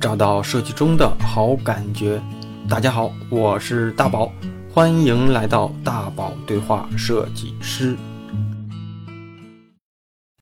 找到设计中的好感觉。大家好，我是大宝，欢迎来到大宝对话设计师。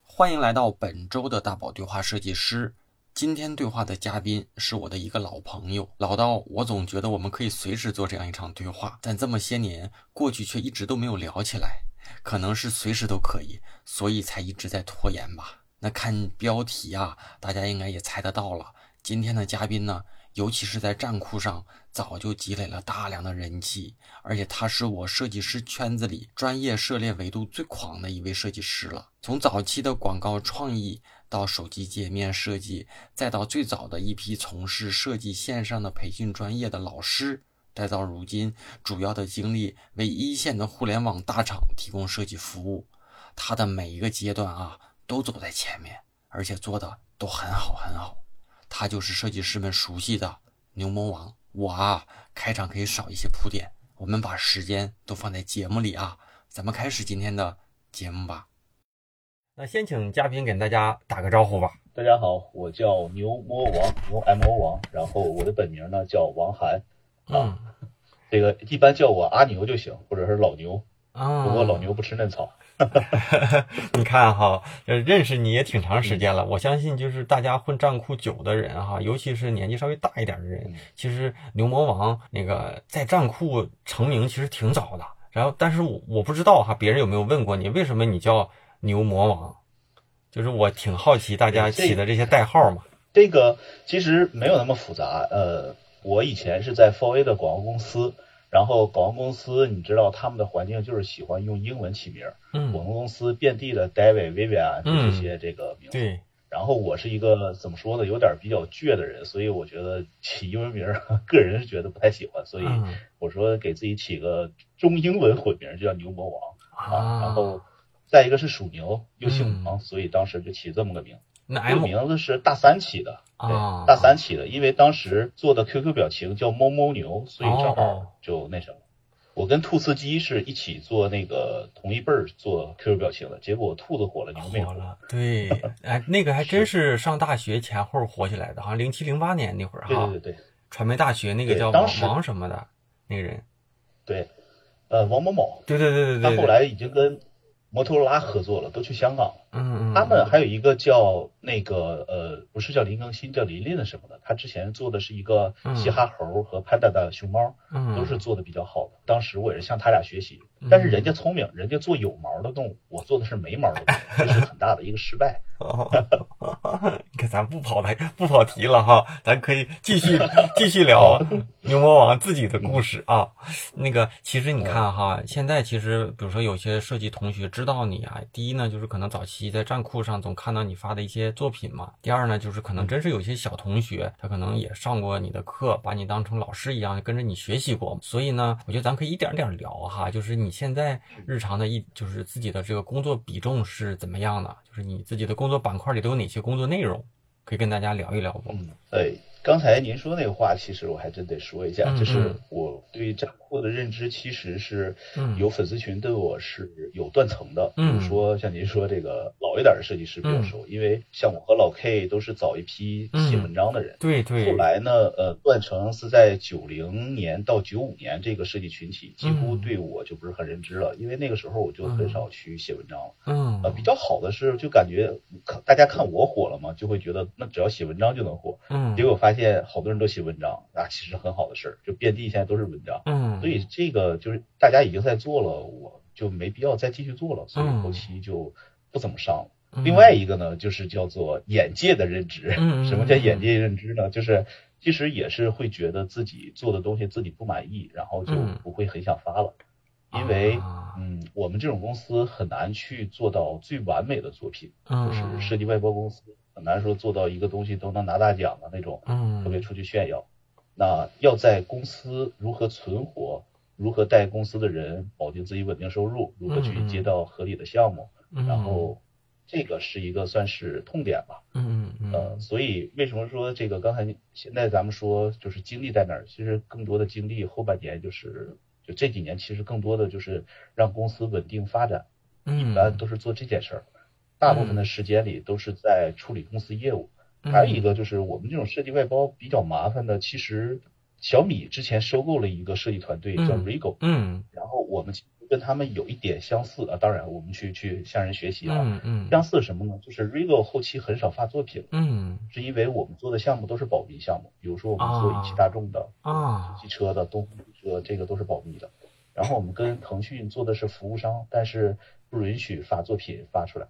欢迎来到本周的大宝对话设计师。今天对话的嘉宾是我的一个老朋友，老到我总觉得我们可以随时做这样一场对话，但这么些年过去却一直都没有聊起来。可能是随时都可以，所以才一直在拖延吧。那看标题啊，大家应该也猜得到了。今天的嘉宾呢，尤其是在站酷上，早就积累了大量的人气，而且他是我设计师圈子里专业涉猎维度最广的一位设计师了。从早期的广告创意，到手机界面设计，再到最早的一批从事设计线上的培训专业的老师。再到如今，主要的精力为一线的互联网大厂提供设计服务，他的每一个阶段啊，都走在前面，而且做的都很好很好。他就是设计师们熟悉的牛魔王。我啊，开场可以少一些铺垫，我们把时间都放在节目里啊，咱们开始今天的节目吧。那先请嘉宾给大家打个招呼吧。大家好，我叫牛魔王，牛 M O 王，然后我的本名呢叫王涵。啊，这个一般叫我阿牛就行，或者是老牛啊。不过老牛不吃嫩草。你看哈，认识你也挺长时间了。我相信就是大家混战酷久的人哈，尤其是年纪稍微大一点的人，其实牛魔王那个在战酷成名其实挺早的。然后，但是我我不知道哈，别人有没有问过你，为什么你叫牛魔王？就是我挺好奇大家起的这些代号嘛。这个其实没有那么复杂，呃。我以前是在 4A 的广告公司，然后广告公司你知道他们的环境就是喜欢用英文起名，嗯，广告公司遍地的 David、Vivian 这些这个名字，对。然后我是一个怎么说呢，有点比较倔的人，所以我觉得起英文名，个人是觉得不太喜欢，所以我说给自己起个中英文混名，就叫牛魔王啊。然后再一个是属牛，又姓王，所以当时就起这么个名。那个名字是大三起的。啊，大三起的，因为当时做的 QQ 表情叫猫猫牛，所以正好就那什么。我跟兔斯基是一起做那个同一辈儿做 QQ 表情的，结果兔子火了，牛没火了。对，哎，那个还真是上大学前后火起来的，好像零七零八年那会儿哈。对对对。传媒大学那个叫王王什么的那个人。对，呃，王某某。对对对对对。他后来已经跟。摩托罗拉合作了，都去香港了。嗯嗯，他们还有一个叫那个呃，不是叫林更新，叫林林的什么的。他之前做的是一个嘻哈猴和潘达的熊猫，嗯都是做的比较好的。当时我也是向他俩学习，但是人家聪明，人家做有毛的动物，我做的是没毛的，这是很大的一个失败。你看，咱不跑来，不跑题了哈，咱可以继续 继续聊牛魔王自己的故事啊。那个，其实你看哈，现在其实比如说有些设计同学知道你啊，第一呢就是可能早期在站酷上总看到你发的一些作品嘛，第二呢就是可能真是有些小同学他可能也上过你的课，把你当成老师一样跟着你学习过，所以呢，我觉得咱可以一点点聊哈，就是你现在日常的一就是自己的这个工作比重是怎么样的，就是你自己的工工作板块里都有哪些工作内容？可以跟大家聊一聊不？嗯，哎。刚才您说那个话，其实我还真得说一下，就是我对站酷的认知，其实是有粉丝群对我是有断层的。比如说像您说这个老一点的设计师比较熟，因为像我和老 K 都是早一批写文章的人。对对。后来呢，呃，断层是在九零年到九五年这个设计群体几乎对我就不是很认知了，因为那个时候我就很少去写文章了。嗯。呃，比较好的是，就感觉大家看我火了嘛，就会觉得那只要写文章就能火。嗯。结果发现。现好多人都写文章，啊，其实很好的事儿，就遍地现在都是文章。嗯，所以这个就是大家已经在做了，我就没必要再继续做了，所以后期就不怎么上了。另外一个呢，就是叫做眼界的认知。什么叫眼界认知呢？就是其实也是会觉得自己做的东西自己不满意，然后就不会很想发了。因为嗯，我们这种公司很难去做到最完美的作品，就是设计外包公司。很难说做到一个东西都能拿大奖的那种，嗯，特别出去炫耀。那要在公司如何存活，如何带公司的人保证自己稳定收入，如何去接到合理的项目，然后这个是一个算是痛点吧。嗯嗯呃，所以为什么说这个刚才现在咱们说就是精力在哪儿？其实更多的精力后半年就是就这几年，其实更多的就是让公司稳定发展，一般都是做这件事儿。大部分的时间里都是在处理公司业务，还有一个就是我们这种设计外包比较麻烦的，其实小米之前收购了一个设计团队叫 Rego，嗯，然后我们跟他们有一点相似啊，当然我们去去向人学习啊，嗯嗯，相似什么呢？就是 Rego 后期很少发作品，嗯，是因为我们做的项目都是保密项目，比如说我们做一汽大众的啊，汽车的东风车，这个都是保密的。然后我们跟腾讯做的是服务商，但是不允许发作品发出来。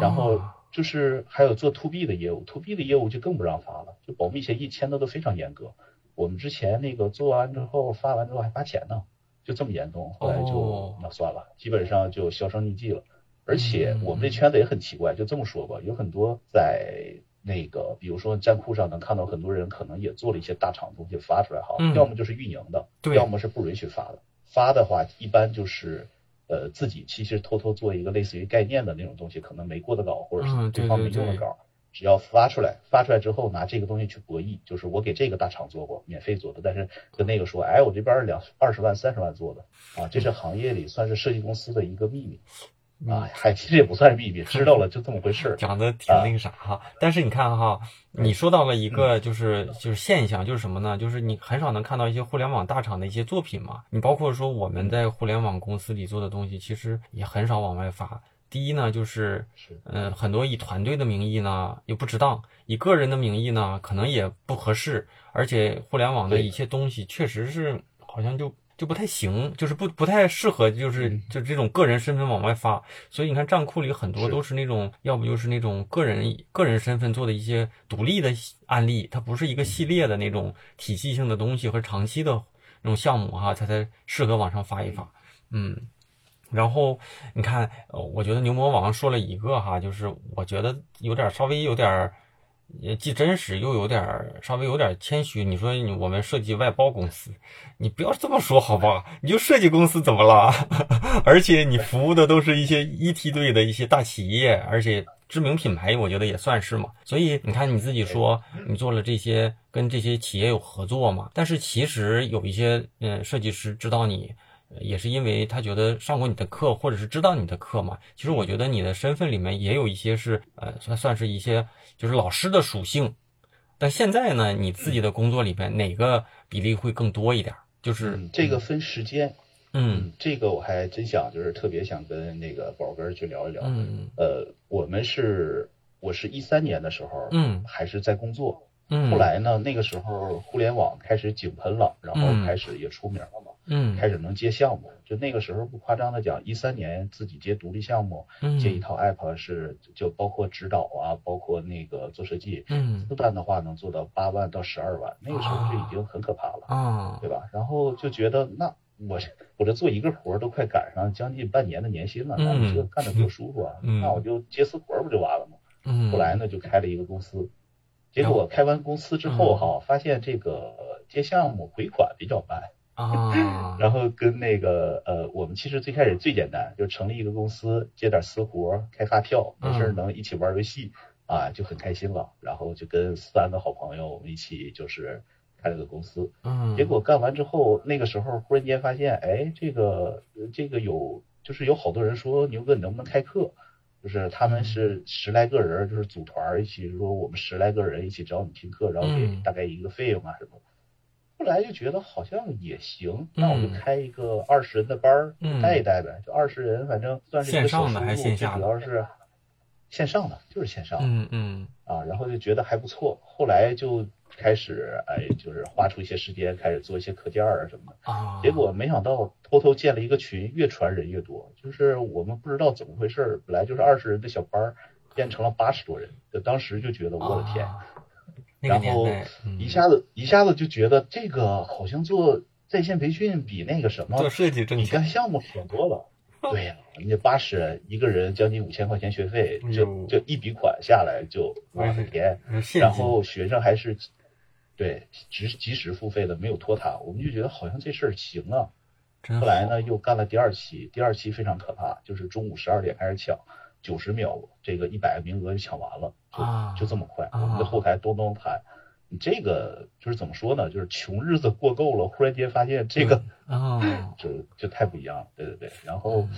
然后就是还有做 to B 的业务，to B 的业务就更不让发了，就保密协议签的都非常严格。我们之前那个做完之后发完之后还罚钱呢，就这么严重。后来就那算了，基本上就销声匿迹了。而且我们这圈子也很奇怪，就这么说吧，有很多在那个比如说站库上能看到很多人可能也做了一些大厂东西发出来哈，要么就是运营的，要么是不允许发的。发的话，一般就是呃自己其实偷偷做一个类似于概念的那种东西，可能没过的稿或者是对方没用的稿，只要发出来，发出来之后拿这个东西去博弈，就是我给这个大厂做过，免费做的，但是跟那个说，哎，我这边两二十万、三十万做的啊，这是行业里算是设计公司的一个秘密。啊，还其实也不算是秘密，知道了就这么回事儿。讲的挺那个啥哈，但是你看哈，你说到了一个就是就是现象，就是什么呢？就是你很少能看到一些互联网大厂的一些作品嘛。你包括说我们在互联网公司里做的东西，其实也很少往外发。第一呢，就是嗯，很多以团队的名义呢又不值当，以个人的名义呢可能也不合适，而且互联网的一些东西确实是好像就。就不太行，就是不不太适合，就是就这种个人身份往外发。所以你看账库里很多都是那种，要不就是那种个人个人身份做的一些独立的案例，它不是一个系列的那种体系性的东西和长期的那种项目哈，它才适合往上发一发。嗯，然后你看，我觉得牛魔王说了一个哈，就是我觉得有点稍微有点。也既真实又有点稍微有点谦虚。你说你我们设计外包公司，你不要这么说好吧？你就设计公司怎么了？而且你服务的都是一些一梯队的一些大企业，而且知名品牌，我觉得也算是嘛。所以你看你自己说你做了这些，跟这些企业有合作嘛？但是其实有一些嗯设计师知道你。也是因为他觉得上过你的课，或者是知道你的课嘛。其实我觉得你的身份里面也有一些是，呃，算算是一些就是老师的属性。但现在呢，你自己的工作里边哪个比例会更多一点？就是这个分时间。嗯，这个我还真想，就是特别想跟那个宝根去聊一聊。嗯呃，我们是，我是一三年的时候，嗯，还是在工作。嗯。后来呢，那个时候互联网开始井喷了，然后开始也出名了嘛。嗯，开始能接项目，就那个时候不夸张的讲，一三年自己接独立项目，接一套 app 是就包括指导啊，包括那个做设计，嗯，四单的话能做到八万到十二万，那个时候就已经很可怕了啊，对吧？然后就觉得那我我这做一个活儿都快赶上将近半年的年薪了，那你这干的多舒服啊，那我就接私活不就完了吗？嗯，后来呢就开了一个公司，结果开完公司之后哈，发现这个接项目回款比较慢。啊，然后跟那个呃，我们其实最开始最简单，就成立一个公司，接点私活，开发票，没事能一起玩游戏啊，就很开心了。然后就跟三个好朋友，我们一起就是开了个公司。嗯，结果干完之后，那个时候忽然间发现，哎，这个这个有，就是有好多人说牛哥你能不能开课？就是他们是十来个人，就是组团一起说我们十来个人一起找你听课，然后给大概一个费用啊什么。后来就觉得好像也行，那我就开一个二十人的班儿带一带呗，就二十人，反正算是线上的还是线下的？主要是线上的，就是线上。嗯嗯。啊，然后就觉得还不错，后来就开始哎，就是花出一些时间开始做一些课件啊什么的。啊。结果没想到偷偷建了一个群，越传人越多，就是我们不知道怎么回事，本来就是二十人的小班儿，变成了八十多人，就当时就觉得我的天。然后一下子一下子就觉得这个好像做在线培训比那个什么做设计比干项目爽多了。对呀，你八十人一个人将近五千块钱学费，就就一笔款下来就我的天！然后学生还是对及及时付费的，没有拖沓。我们就觉得好像这事儿行啊。后来呢，又干了第二期，第二期非常可怕，就是中午十二点开始抢。九十秒，这个一百个名额就抢完了，就就这么快。我们的后台咚咚弹，你这个就是怎么说呢？就是穷日子过够了，忽然间发现这个啊，就就太不一样了。对对对，然后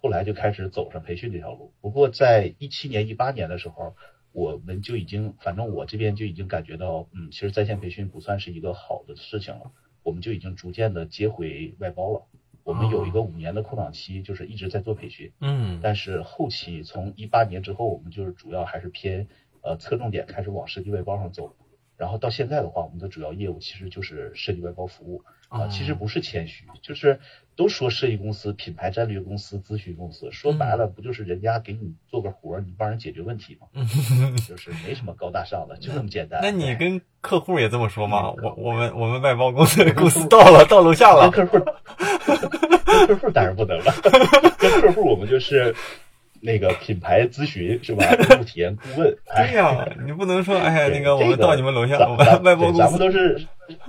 后来就开始走上培训这条路。不过在一七年、一八年的时候，我们就已经，反正我这边就已经感觉到，嗯，其实在线培训不算是一个好的事情了，我们就已经逐渐的接回外包了。我们有一个五年的空档期，就是一直在做培训，嗯，但是后期从一八年之后，我们就是主要还是偏呃侧重点开始往设计外包上走。然后到现在的话，我们的主要业务其实就是设计外包服务啊，其实不是谦虚，就是都说设计公司、品牌战略公司、咨询公司，说白了不就是人家给你做个活儿，你帮人解决问题吗？就是没什么高大上的，就这么简单。那你跟客户也这么说吗？我我们我们外包公司公司到了，到楼下了。跟客户，跟客户当然不能了，跟客户我们就是。那个品牌咨询是吧？用户体验顾问。对呀，你不能说哎呀，那个我们到你们楼下，我们外包公司，咱们都是，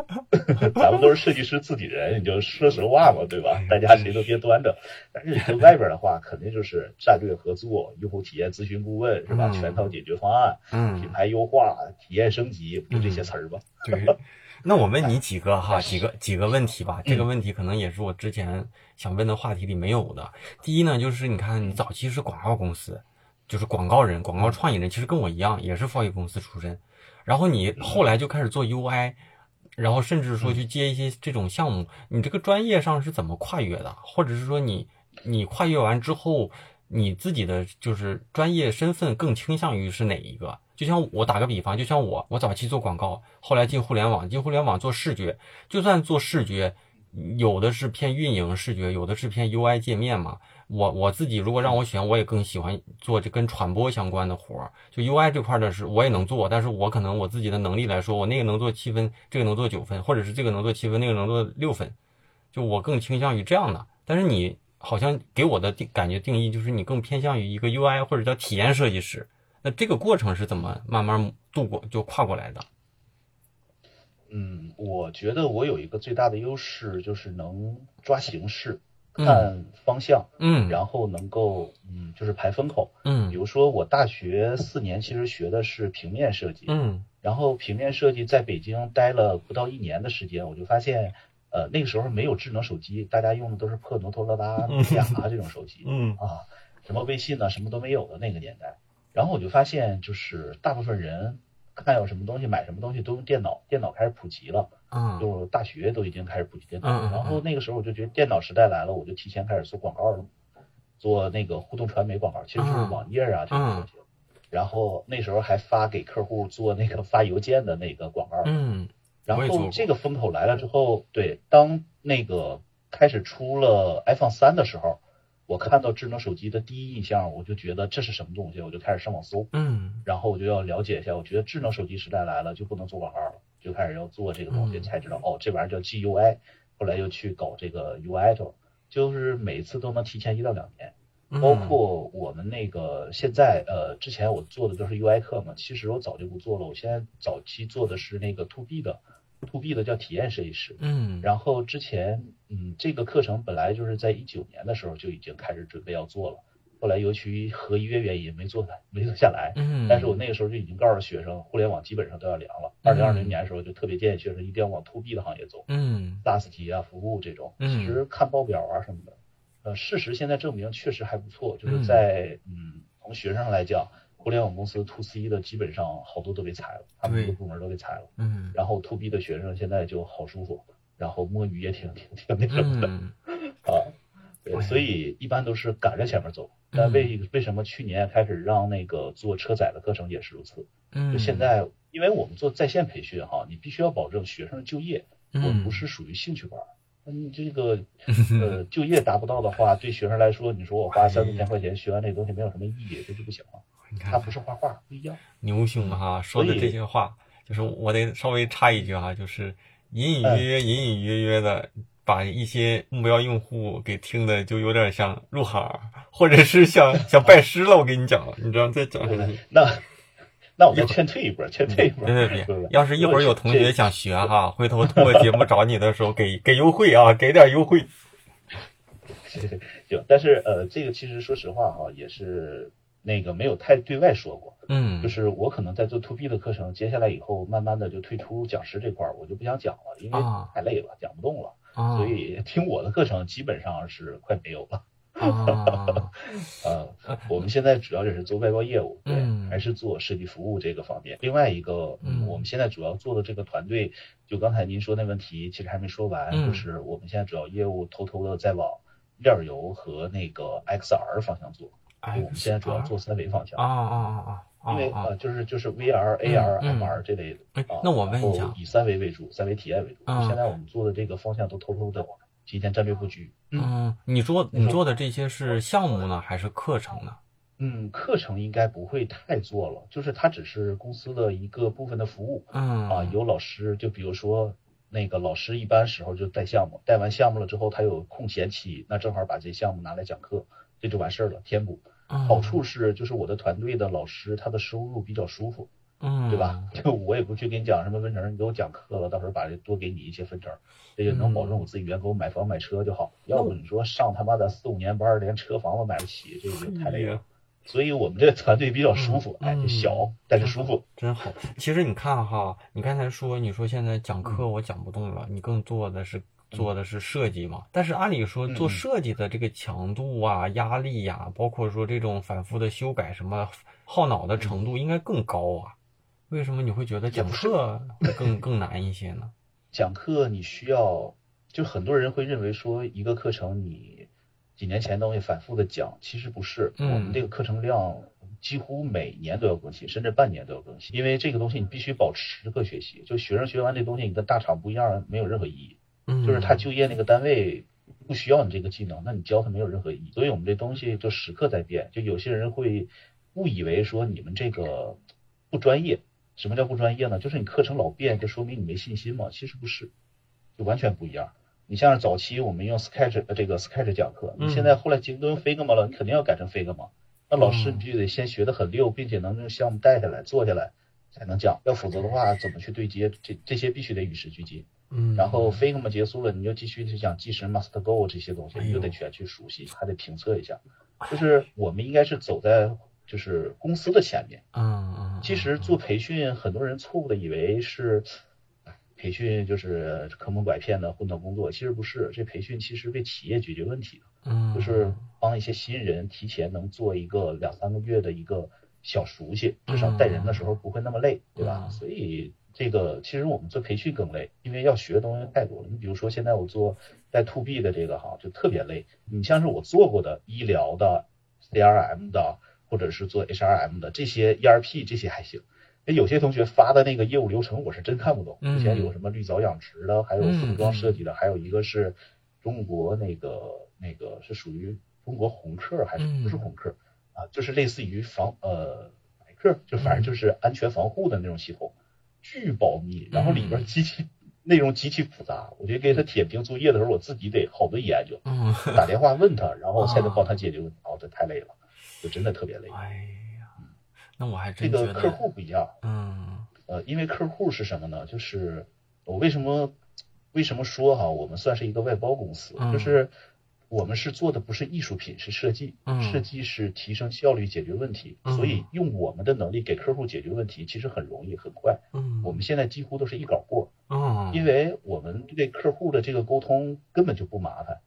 咱们都是设计师自己人，你就说实话嘛，对吧？大家谁都别端着。但是你跟外边的话，肯定就是战略合作、用户体验咨询顾问是吧？全套解决方案，嗯，品牌优化、体验升级，就这些词儿吧。对。那我问你几个哈，几个几个问题吧。这个问题可能也是我之前想问的话题里没有的。第一呢，就是你看你早期是广告公司，就是广告人、广告创意人，其实跟我一样，也是贸易公司出身。然后你后来就开始做 UI，然后甚至说去接一些这种项目，你这个专业上是怎么跨越的？或者是说你你跨越完之后，你自己的就是专业身份更倾向于是哪一个？就像我打个比方，就像我，我早期做广告，后来进互联网，进互联网做视觉，就算做视觉，有的是偏运营视觉，有的是偏 UI 界面嘛。我我自己如果让我选，我也更喜欢做这跟传播相关的活儿。就 UI 这块的是我也能做，但是我可能我自己的能力来说，我那个能做七分，这个能做九分，或者是这个能做七分，那个能做六分，就我更倾向于这样的。但是你好像给我的定感觉定义就是你更偏向于一个 UI 或者叫体验设计师。那这个过程是怎么慢慢度过就跨过来的？嗯，我觉得我有一个最大的优势就是能抓形式、看方向，嗯，然后能够嗯就是排风口，嗯，比如说我大学四年其实学的是平面设计，嗯，然后平面设计在北京待了不到一年的时间，我就发现呃那个时候没有智能手机，大家用的都是破摩托罗拉、诺基亚这种手机，嗯啊，什么微信呢，什么都没有的那个年代。然后我就发现，就是大部分人看有什么东西、买什么东西都用电脑，电脑开始普及了。嗯，就大学都已经开始普及电脑。嗯然后那个时候我就觉得电脑时代来了，我就提前开始做广告了，做那个互动传媒广告，其实就是网页啊这种东西。然后那时候还发给客户做那个发邮件的那个广告。嗯。然后这个风口来了之后，对，当那个开始出了 iPhone 三的时候。我看到智能手机的第一印象，我就觉得这是什么东西，我就开始上网搜，嗯，然后我就要了解一下。我觉得智能手机时代来了，就不能做广告了，就开始要做这个东西，才知道哦，这玩意儿叫 GUI。后来又去搞这个 UI 了，就是每次都能提前一到两年。包括我们那个现在，呃，之前我做的都是 UI 课嘛，其实我早就不做了。我现在早期做的是那个 To B 的。To B 的叫体验设计师，嗯，然后之前，嗯，这个课程本来就是在一九年的时候就已经开始准备要做了，后来由于合约原因没做 没做下来，嗯，但是我那个时候就已经告诉学生，互联网基本上都要凉了。二零二零年的时候就特别建议学生一定要往 to B 的行业走，嗯，SaaS 体啊，服务这种，其实看报表啊什么的，呃，事实现在证明确实还不错，就是在，嗯，从学生上来讲。互联网公司 to C 的基本上好多都被裁了，他们这个部门都被裁了。嗯。然后 to B 的学生现在就好舒服，然后摸鱼也挺挺挺那什么的。啊，对，所以一般都是赶着前面走。但为为什么去年开始让那个做车载的课程也是如此？嗯。就现在，因为我们做在线培训哈，你必须要保证学生就业。嗯。我不是属于兴趣班。嗯。这个呃 就业达不到的话，对学生来说，你说我花三四千块钱学完这东西没有什么意义，这就不行了。他不是画画，不一样。牛兄哈说的这些话，就是我得稍微插一句哈，就是隐隐约约、隐隐约约的把一些目标用户给听的，就有点像入行，或者是想想 拜师了。我跟你讲，你知道再讲下去，那 那我就劝退一波，劝退一波。别别别，要是一会儿有同学想学哈，回头通过节目找你的时候，给给优惠啊，给点优惠。行，但是呃，这个其实说实话哈，也是。那个没有太对外说过，嗯，就是我可能在做 to B 的课程，接下来以后慢慢的就退出讲师这块儿，我就不想讲了，因为太累了，讲不动了，所以听我的课程基本上是快没有了。啊，我们现在主要就是做外包业务，对，还是做设计服务这个方面。另外一个，嗯，我们现在主要做的这个团队，就刚才您说那问题，其实还没说完，就是我们现在主要业务偷偷的在往链游和那个 XR 方向做。我们现在主要做三维方向。啊啊啊啊！因为啊，就是就是 VR、AR、MR 这类的。哎，那我问一下，以三维为主，三维体验为主。现在我们做的这个方向都偷偷的提前战略布局。嗯，你做你做的这些是项目呢，还是课程呢？嗯，课程应该不会太做了，就是它只是公司的一个部分的服务。嗯啊，有老师，就比如说那个老师，一般时候就带项目，带完项目了之后，他有空闲期，那正好把这项目拿来讲课，这就完事儿了，填补。好处是，就是我的团队的老师，他的收入比较舒服。嗯，对吧？就我也不去给你讲什么分成，你给我讲课了，到时候把这多给你一些分成，这就能保证我自己员工买房买车就好。要不你说上他妈的四五年班，连车房都买不起，这个太累了。所以我们这个团队比较舒服，哎，小但是舒服，真好。其实你看哈，你刚才说你说现在讲课我讲不动了，你更做的是做的是设计嘛？但是按理说做设计的这个强度啊、压力呀，包括说这种反复的修改什么耗脑的程度应该更高啊。为什么你会觉得讲课会 更更难一些呢？讲课你需要，就很多人会认为说一个课程你几年前东西反复的讲，其实不是。我们这个课程量几乎每年都要更新，甚至半年都要更新，因为这个东西你必须保持时刻学习。就学生学完这东西，你跟大厂不一样，没有任何意义。嗯，就是他就业那个单位不需要你这个技能，那你教他没有任何意义。所以我们这东西就时刻在变。就有些人会误以为说你们这个不专业。什么叫不专业呢？就是你课程老变，就说明你没信心嘛。其实不是，就完全不一样。你像是早期我们用 Sketch 这个 Sketch 讲课，你现在后来京东 Figma 了，你肯定要改成 Figma。那老师你必须得先学的很溜，并且能用项目带下来、做下来才能讲。要否则的话，怎么去对接？这这些必须得与时俱进。嗯。然后 Figma 结束了，你就继续去讲计时 Must Go 这些东西，你就得全去熟悉，还得评测一下。就是我们应该是走在。就是公司的前面，嗯嗯，其实做培训，很多人错误的以为是培训就是坑蒙拐骗的混到工作，其实不是，这培训其实为企业解决问题的，嗯，就是帮一些新人提前能做一个两三个月的一个小熟悉，至少带人的时候不会那么累，对吧？所以这个其实我们做培训更累，因为要学的东西太多了。你比如说现在我做带 to B 的这个哈，就特别累。你像是我做过的医疗的、CRM 的。或者是做 HRM 的这些 ERP 这些还行，那有些同学发的那个业务流程我是真看不懂。之前有什么绿藻养殖的，还有服装设计的，还有一个是中国那个那个是属于中国红客还是不是红客啊？就是类似于防呃白客，就反正就是安全防护的那种系统，巨保密，然后里边极其内容极其复杂。我觉得给他点评作业的时候，我自己得好多研究，打电话问他，然后才能帮他解决问题。哦，这太累了。就真的特别累。哎呀，那我还这个客户不一样。嗯，呃，因为客户是什么呢？就是我为什么为什么说哈，我们算是一个外包公司，就是我们是做的不是艺术品，是设计。设计是提升效率、解决问题，所以用我们的能力给客户解决问题，其实很容易、很快。嗯，我们现在几乎都是一稿过。嗯，因为我们对客户的这个沟通根本就不麻烦。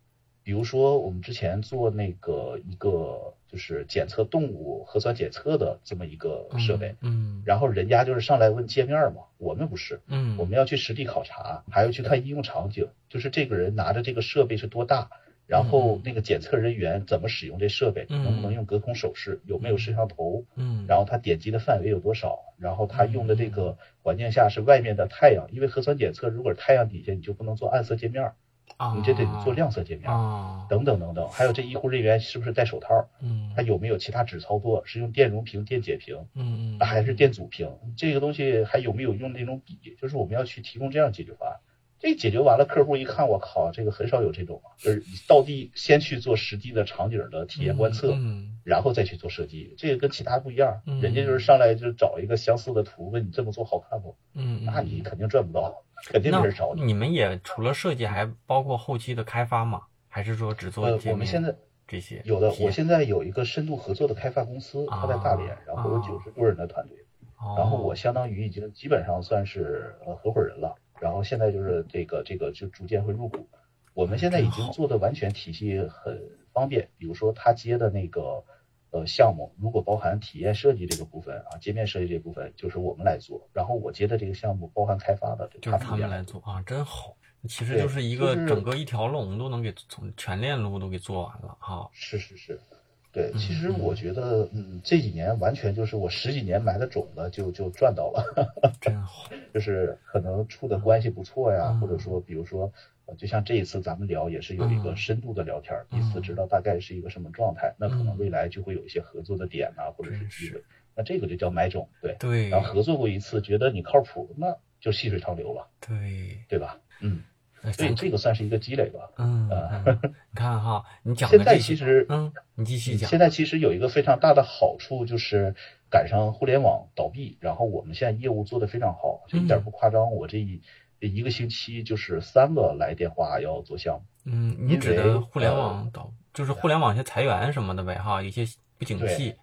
比如说，我们之前做那个一个就是检测动物核酸检测的这么一个设备，嗯，然后人家就是上来问界面嘛，我们不是，嗯，我们要去实地考察，还要去看应用场景，就是这个人拿着这个设备是多大，然后那个检测人员怎么使用这设备，能不能用隔空手势，有没有摄像头，嗯，然后他点击的范围有多少，然后他用的这个环境下是外面的太阳，因为核酸检测如果是太阳底下，你就不能做暗色界面。你这得做亮色界面，等等等等，还有这医护人员是不是戴手套？嗯，他有没有其他纸操作？是用电容屏、电解屏？嗯嗯，还是电阻屏？这个东西还有没有用那种笔？就是我们要去提供这样解决方案。这解决完了，客户一看，我靠，这个很少有这种，就是到地先去做实际的场景的体验观测，然后再去做设计。这个跟其他不一样，人家就是上来就找一个相似的图，问你这么做好看不？嗯，那你肯定赚不到。肯定没人找你。你们也除了设计，还包括后期的开发吗？还是说只做？呃，我们现在这些有的。我现在有一个深度合作的开发公司，他在大连，然后有九十多人的团队，然后我相当于已经基本上算是呃合伙人了。然后现在就是这个这个就逐渐会入股。我们现在已经做的完全体系很方便。比如说他接的那个呃项目，如果包含体验设计这个部分啊，界面设计这部分，就是我们来做。然后我接的这个项目包含开发的，就是他们来做啊，真好。其实就是一个整个一条龙都能给从全链路都给做完了哈。是是是。对，其实我觉得，嗯，这几年完全就是我十几年埋的种子，就就赚到了，真好。就是可能处的关系不错呀，或者说，比如说，就像这一次咱们聊，也是有一个深度的聊天，彼此知道大概是一个什么状态，那可能未来就会有一些合作的点呐，或者是机会。那这个就叫买种，对对。然后合作过一次，觉得你靠谱，那就细水长流了，对对吧？嗯。所以这个算是一个积累吧。嗯，你看哈，你讲现在其实，嗯，你继续讲。现在其实有一个非常大的好处，就是赶上互联网倒闭，然后我们现在业务做得非常好，就一点不夸张。我这一一个星期就是三个来电话要做项目。嗯，你指的互联网倒，就是互联网些裁员什么的呗，哈，有些不景气。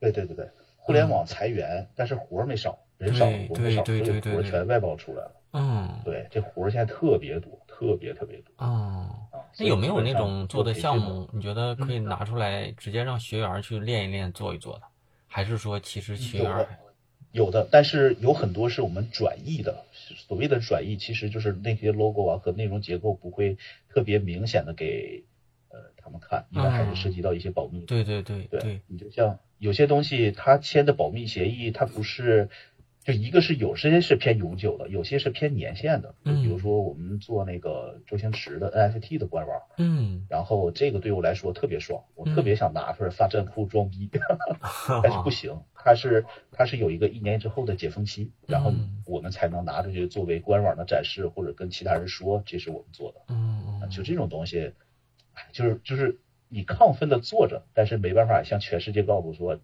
对对对对，互联网裁员，但是活儿没少，人少活没少，所以活儿全外包出来了。嗯，对，这活儿现在特别多。特别特别多啊！那有没有那种做的项目？你觉得可以拿出来直接让学员去练一练、做一做的？还是说其实学员有的，但是有很多是我们转译的。所谓的转译，其实就是那些 logo 啊和内容结构不会特别明显的给呃他们看，因为还是涉及到一些保密。对对对对，你就像有些东西，他签的保密协议，他不是。就一个是有些是偏永久的，有些是偏年限的。就比如说我们做那个周星驰的 NFT 的官网，嗯，然后这个对我来说特别爽，我特别想拿出来发站库装逼，但是不行，它是它是有一个一年之后的解封期，然后我们才能拿出去作为官网的展示，或者跟其他人说这是我们做的。嗯，就这种东西，就是就是你亢奋的做着，但是没办法向全世界告诉说。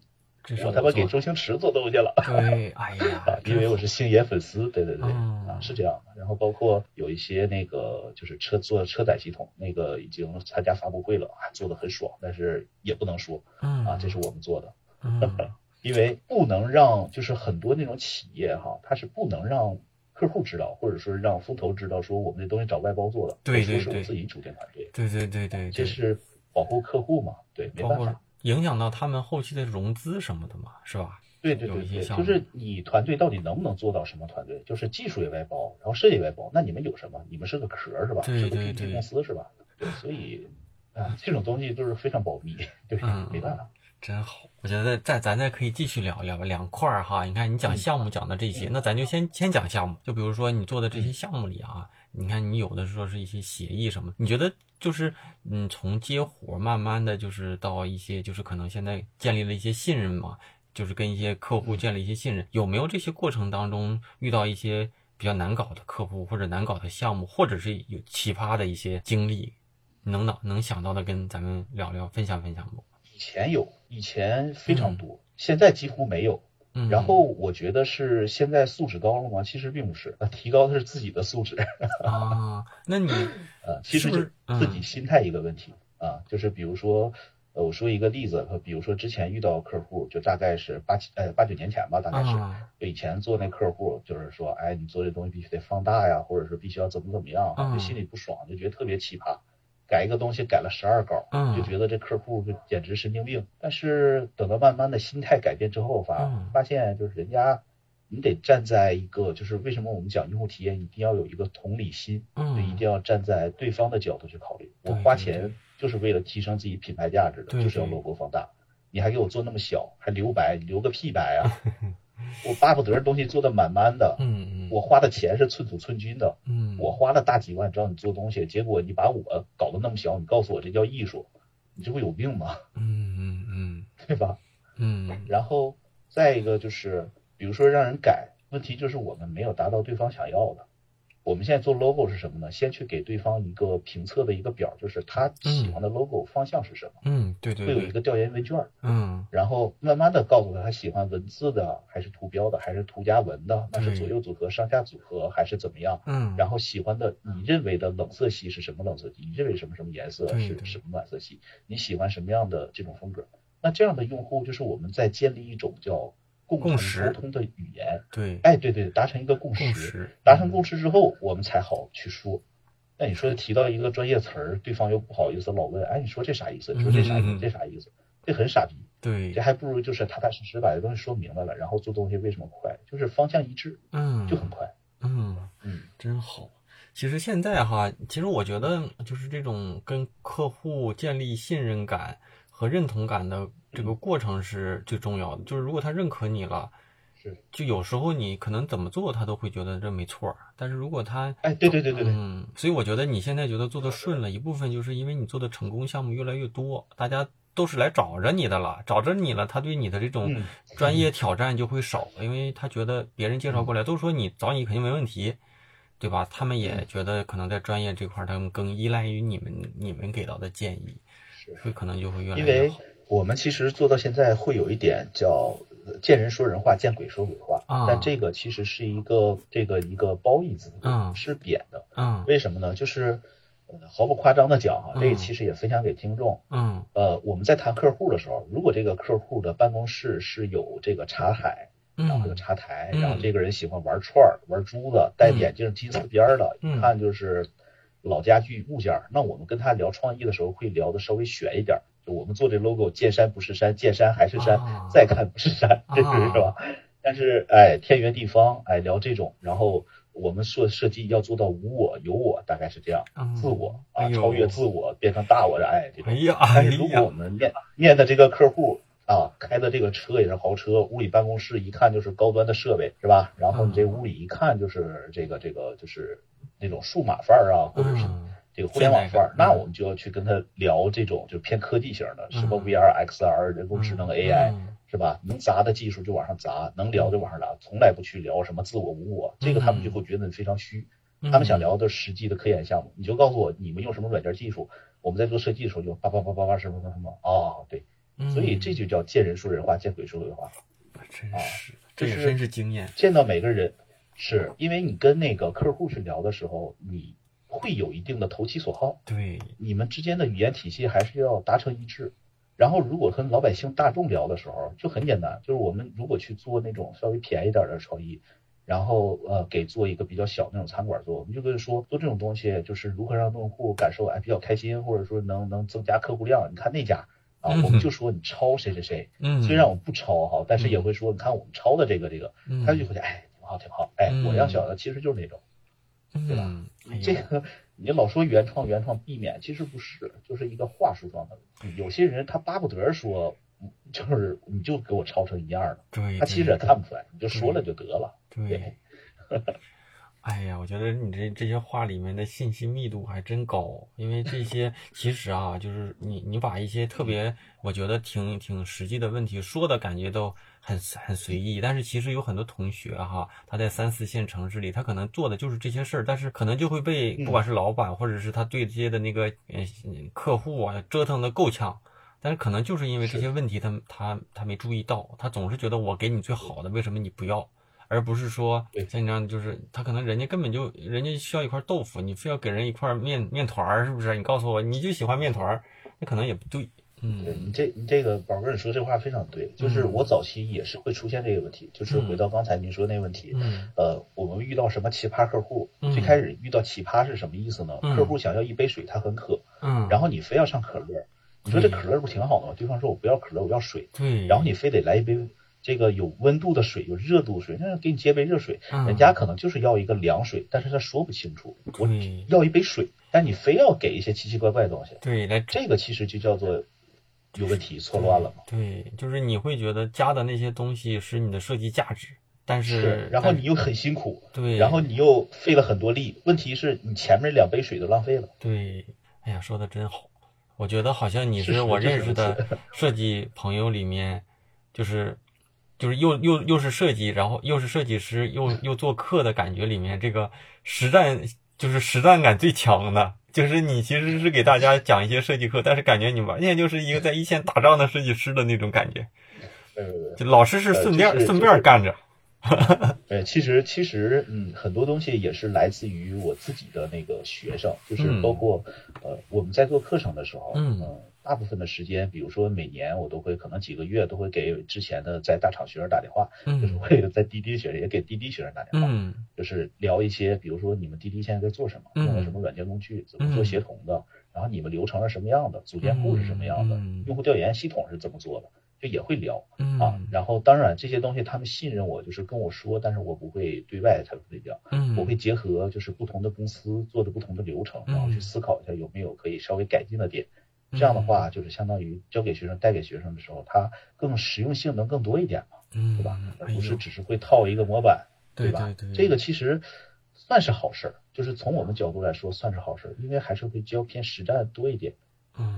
我他妈给周星驰做东西了，对，哎呀，因为我是星爷粉丝，对对对，啊，是这样的。然后包括有一些那个就是车做车载系统，那个已经参加发布会了，做的很爽，但是也不能说，啊，这是我们做的，因为不能让就是很多那种企业哈，它是不能让客户知道，或者说让风投知道说我们这东西找外包做的，对对对，是我自己组建团队，对对对对，这是保护客户嘛，对，没办法。影响到他们后期的融资什么的嘛，是吧？对对对对，就是你团队到底能不能做到什么团队？就是技术也外包，然后设计外包，那你们有什么？你们是个壳是吧？是个 PPT 公司是吧？对，所以啊，这种东西都是非常保密，对，没办法。真好，我觉得再咱再可以继续聊聊吧，两块儿哈。你看你讲项目讲的这些，那咱就先先讲项目。就比如说你做的这些项目里啊，你看你有的说是一些协议什么，你觉得就是嗯，从接活慢慢的就是到一些就是可能现在建立了一些信任嘛，就是跟一些客户建立一些信任，有没有这些过程当中遇到一些比较难搞的客户或者难搞的项目，或者是有奇葩的一些经历，能能能想到的跟咱们聊聊分享分享不？以前有，以前非常多，现在几乎没有。然后我觉得是现在素质高了吗？其实并不是，提高的是自己的素质。啊，那你呃，其实是自己心态一个问题啊。就是比如说，呃，我说一个例子，比如说之前遇到客户，就大概是八七呃八九年前吧，大概是就以前做那客户，就是说，哎，你做这东西必须得放大呀，或者是必须要怎么怎么样，就心里不爽，就觉得特别奇葩。改一个东西改了十二稿，就觉得这客户就简直神经病。但是等到慢慢的心态改变之后，发发现就是人家，你得站在一个就是为什么我们讲用户体验一定要有一个同理心，就一定要站在对方的角度去考虑。我花钱就是为了提升自己品牌价值的，就是要 logo 放大。你还给我做那么小，还留白，留个屁白啊！我巴不得东西做的满满的，嗯嗯，我花的钱是寸土寸金的，嗯，我花了大几万找你做东西，结果你把我搞得那么小，你告诉我这叫艺术，你这不有病吗？嗯嗯嗯，对吧？嗯，然后再一个就是，比如说让人改，问题就是我们没有达到对方想要的。我们现在做 logo 是什么呢？先去给对方一个评测的一个表，就是他喜欢的 logo 方向是什么？嗯，对对，会有一个调研问卷。嗯，然后慢慢的告诉他，他喜欢文字的，还是图标的，还是图加文的？那是左右组合、上下组合，还是怎么样？嗯，然后喜欢的，你认为的冷色系是什么冷色系？你认为什么什么颜色是什么暖色系？你喜欢什么样的这种风格？那这样的用户就是我们在建立一种叫。共识沟通的语言，对，哎，对对，达成一个共识，达成共识之后，我们才好去说。那你说提到一个专业词儿，对方又不好意思老问，哎，你说这啥意思？你说这啥意思？这啥意思？这很傻逼。对，这还不如就是踏踏实实把这东西说明白了，然后做东西为什么快？就是方向一致，嗯，就很快。嗯嗯，真好。其实现在哈，其实我觉得就是这种跟客户建立信任感和认同感的这个过程是最重要的。就是如果他认可你了。是就有时候你可能怎么做，他都会觉得这没错。但是如果他，哎，对对对对对，嗯，所以我觉得你现在觉得做的顺了，一部分就是因为你做的成功项目越来越多，大家都是来找着你的了，找着你了，他对你的这种专业挑战就会少，因为他觉得别人介绍过来都说你找你肯定没问题，对吧？他们也觉得可能在专业这块，他们更依赖于你们你们给到的建议，所以可能就会越来越好。因为我们其实做到现在会有一点叫。见人说人话，见鬼说鬼话。但这个其实是一个这个一个褒义词，是贬的。嗯，为什么呢？就是毫不夸张的讲哈，这个其实也分享给听众。嗯，呃，我们在谈客户的时候，如果这个客户的办公室是有这个茶海，然后这个茶台，然后这个人喜欢玩串儿、玩珠子，戴眼镜、金丝边的，一看就是老家具物件，那我们跟他聊创意的时候，会聊的稍微悬一点。就我们做这 logo，见山不是山，见山还是山，再看不是山，这是是吧？但是哎，天圆地方，哎，聊这种，然后我们设设计要做到无我有我，大概是这样，自我啊，超越自我，变成大我的哎，这种。但是如果我们面面的这个客户啊，开的这个车也是豪车，屋里办公室一看就是高端的设备，是吧？然后你这屋里一看就是这个这个就是那种数码范儿啊，或者是。这个互联网范儿，那我们就要去跟他聊这种就偏科技型的，什么 VR、XR、人工智能、AI，是吧？能砸的技术就往上砸，能聊就往上聊，从来不去聊什么自我无我，这个他们就会觉得非常虚。他们想聊的实际的科研项目，你就告诉我你们用什么软件技术，我们在做设计的时候就叭叭叭叭叭什么什么什么啊，对，所以这就叫见人说人话，见鬼说鬼话。真是，这也真是经验。见到每个人，是因为你跟那个客户去聊的时候，你。会有一定的投其所好，对你们之间的语言体系还是要达成一致。然后，如果跟老百姓大众聊的时候，就很简单，就是我们如果去做那种稍微便宜点的创意，然后呃给做一个比较小那种餐馆做，我们就跟说做这种东西，就是如何让用户感受哎比较开心，或者说能能增加客户量。你看那家啊，我们就说你抄谁谁谁，虽然我们不抄哈，但是也会说你看我们抄的这个这个，他就会觉得哎挺好挺好，哎我要小的其实就是那种。对吧？这个 你老说原创原创避免，其实不是，就是一个话术状的。有些人他巴不得说，就是你就给我抄成一样的，他其实也看不出来，你就说了就得了。对。哎呀，我觉得你这这些话里面的信息密度还真高，因为这些 其实啊，就是你你把一些特别我觉得挺挺实际的问题说的感觉都很很随意，但是其实有很多同学哈，他在三四线城市里，他可能做的就是这些事儿，但是可能就会被不管是老板或者是他对接的那个呃客户啊折腾的够呛，但是可能就是因为这些问题，他他他没注意到，他总是觉得我给你最好的，为什么你不要？而不是说像你这样，就是他可能人家根本就人家需要一块豆腐，你非要给人一块面面团儿，是不是？你告诉我你就喜欢面团儿，那可能也不对。嗯，你这你这个宝哥，你说这话非常对，就是我早期也是会出现这个问题，就是回到刚才您说那个问题，呃，我们遇到什么奇葩客户，最开始遇到奇葩是什么意思呢？客户想要一杯水，他很渴，嗯，然后你非要上可乐，你说这可乐不挺好的吗？对方说我不要可乐，我要水，对，然后你非得来一杯。这个有温度的水，有热度水，那给你接杯热水，人家可能就是要一个凉水，但是他说不清楚，我要一杯水，但你非要给一些奇奇怪怪的东西，对，来这个其实就叫做有问题，错乱了嘛。对，就是你会觉得加的那些东西是你的设计价值，但是然后你又很辛苦，对，然后你又费了很多力，问题是你前面两杯水都浪费了。对，哎呀，说的真好，我觉得好像你是我认识的设计朋友里面，就是。就是又又又是设计，然后又是设计师，又又做课的感觉里面，这个实战就是实战感最强的。就是你其实是给大家讲一些设计课，但是感觉你完全就是一个在一线打仗的设计师的那种感觉。呃，就老师是顺便顺便干着。对，其实其实嗯，很多东西也是来自于我自己的那个学生，就是包括呃我们在做课程的时候，嗯。大部分的时间，比如说每年我都会可能几个月都会给之前的在大厂学生打电话，就是我也在滴滴学生也给滴滴学生打电话，嗯。就是聊一些，比如说你们滴滴现在在做什么，用了什么软件工具，怎么做协同的，然后你们流程是什么样的，组件库是什么样的，用户调研系统是怎么做的，就也会聊啊。然后当然这些东西他们信任我，就是跟我说，但是我不会对外才会聊，我会结合就是不同的公司做的不同的流程，然后去思考一下有没有可以稍微改进的点。这样的话，就是相当于教给学生、带给学生的时候，它更实用性能更多一点嘛，对吧？而不是只是会套一个模板，对吧？这个其实算是好事儿，就是从我们角度来说算是好事儿，因为还是会教偏实战多一点。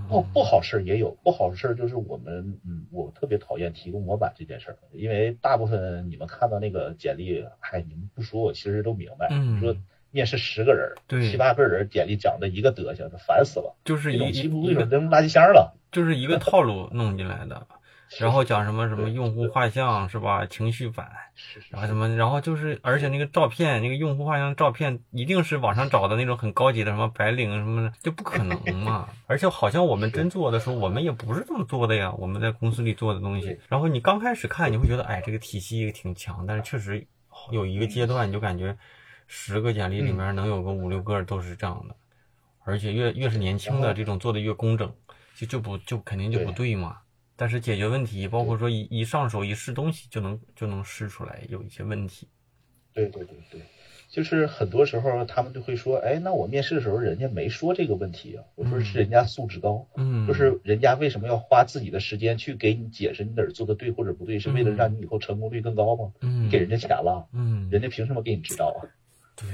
不不好事儿也有，不好事儿就是我们，嗯，我特别讨厌提供模板这件事儿，因为大部分你们看到那个简历，哎，你们不说我其实都明白，说。面试十个人，对七八个人，简历讲的一个德行，烦死了。就是一几乎为什么扔垃圾箱了？就是一个套路弄进来的，然后讲什么什么用户画像是吧？情绪版，然后什么，然后就是而且那个照片，那个用户画像照片一定是网上找的那种很高级的，什么白领什么的，就不可能嘛。而且好像我们真做的时候，我们也不是这么做的呀。我们在公司里做的东西，然后你刚开始看，你会觉得哎，这个体系挺强，但是确实有一个阶段，你就感觉。十个简历里面能有个五六个都是这样的，而且越越是年轻的这种做的越工整，就就不就肯定就不对嘛。但是解决问题，包括说一一上手一试东西就能就能试出来有一些问题。对对对对，就是很多时候他们就会说，哎，那我面试的时候人家没说这个问题啊。我说是人家素质高，嗯，就是人家为什么要花自己的时间去给你解释你哪儿做的对或者不对，是为了让你以后成功率更高吗？嗯，给人家钱了，嗯，人家凭什么给你指导啊？对，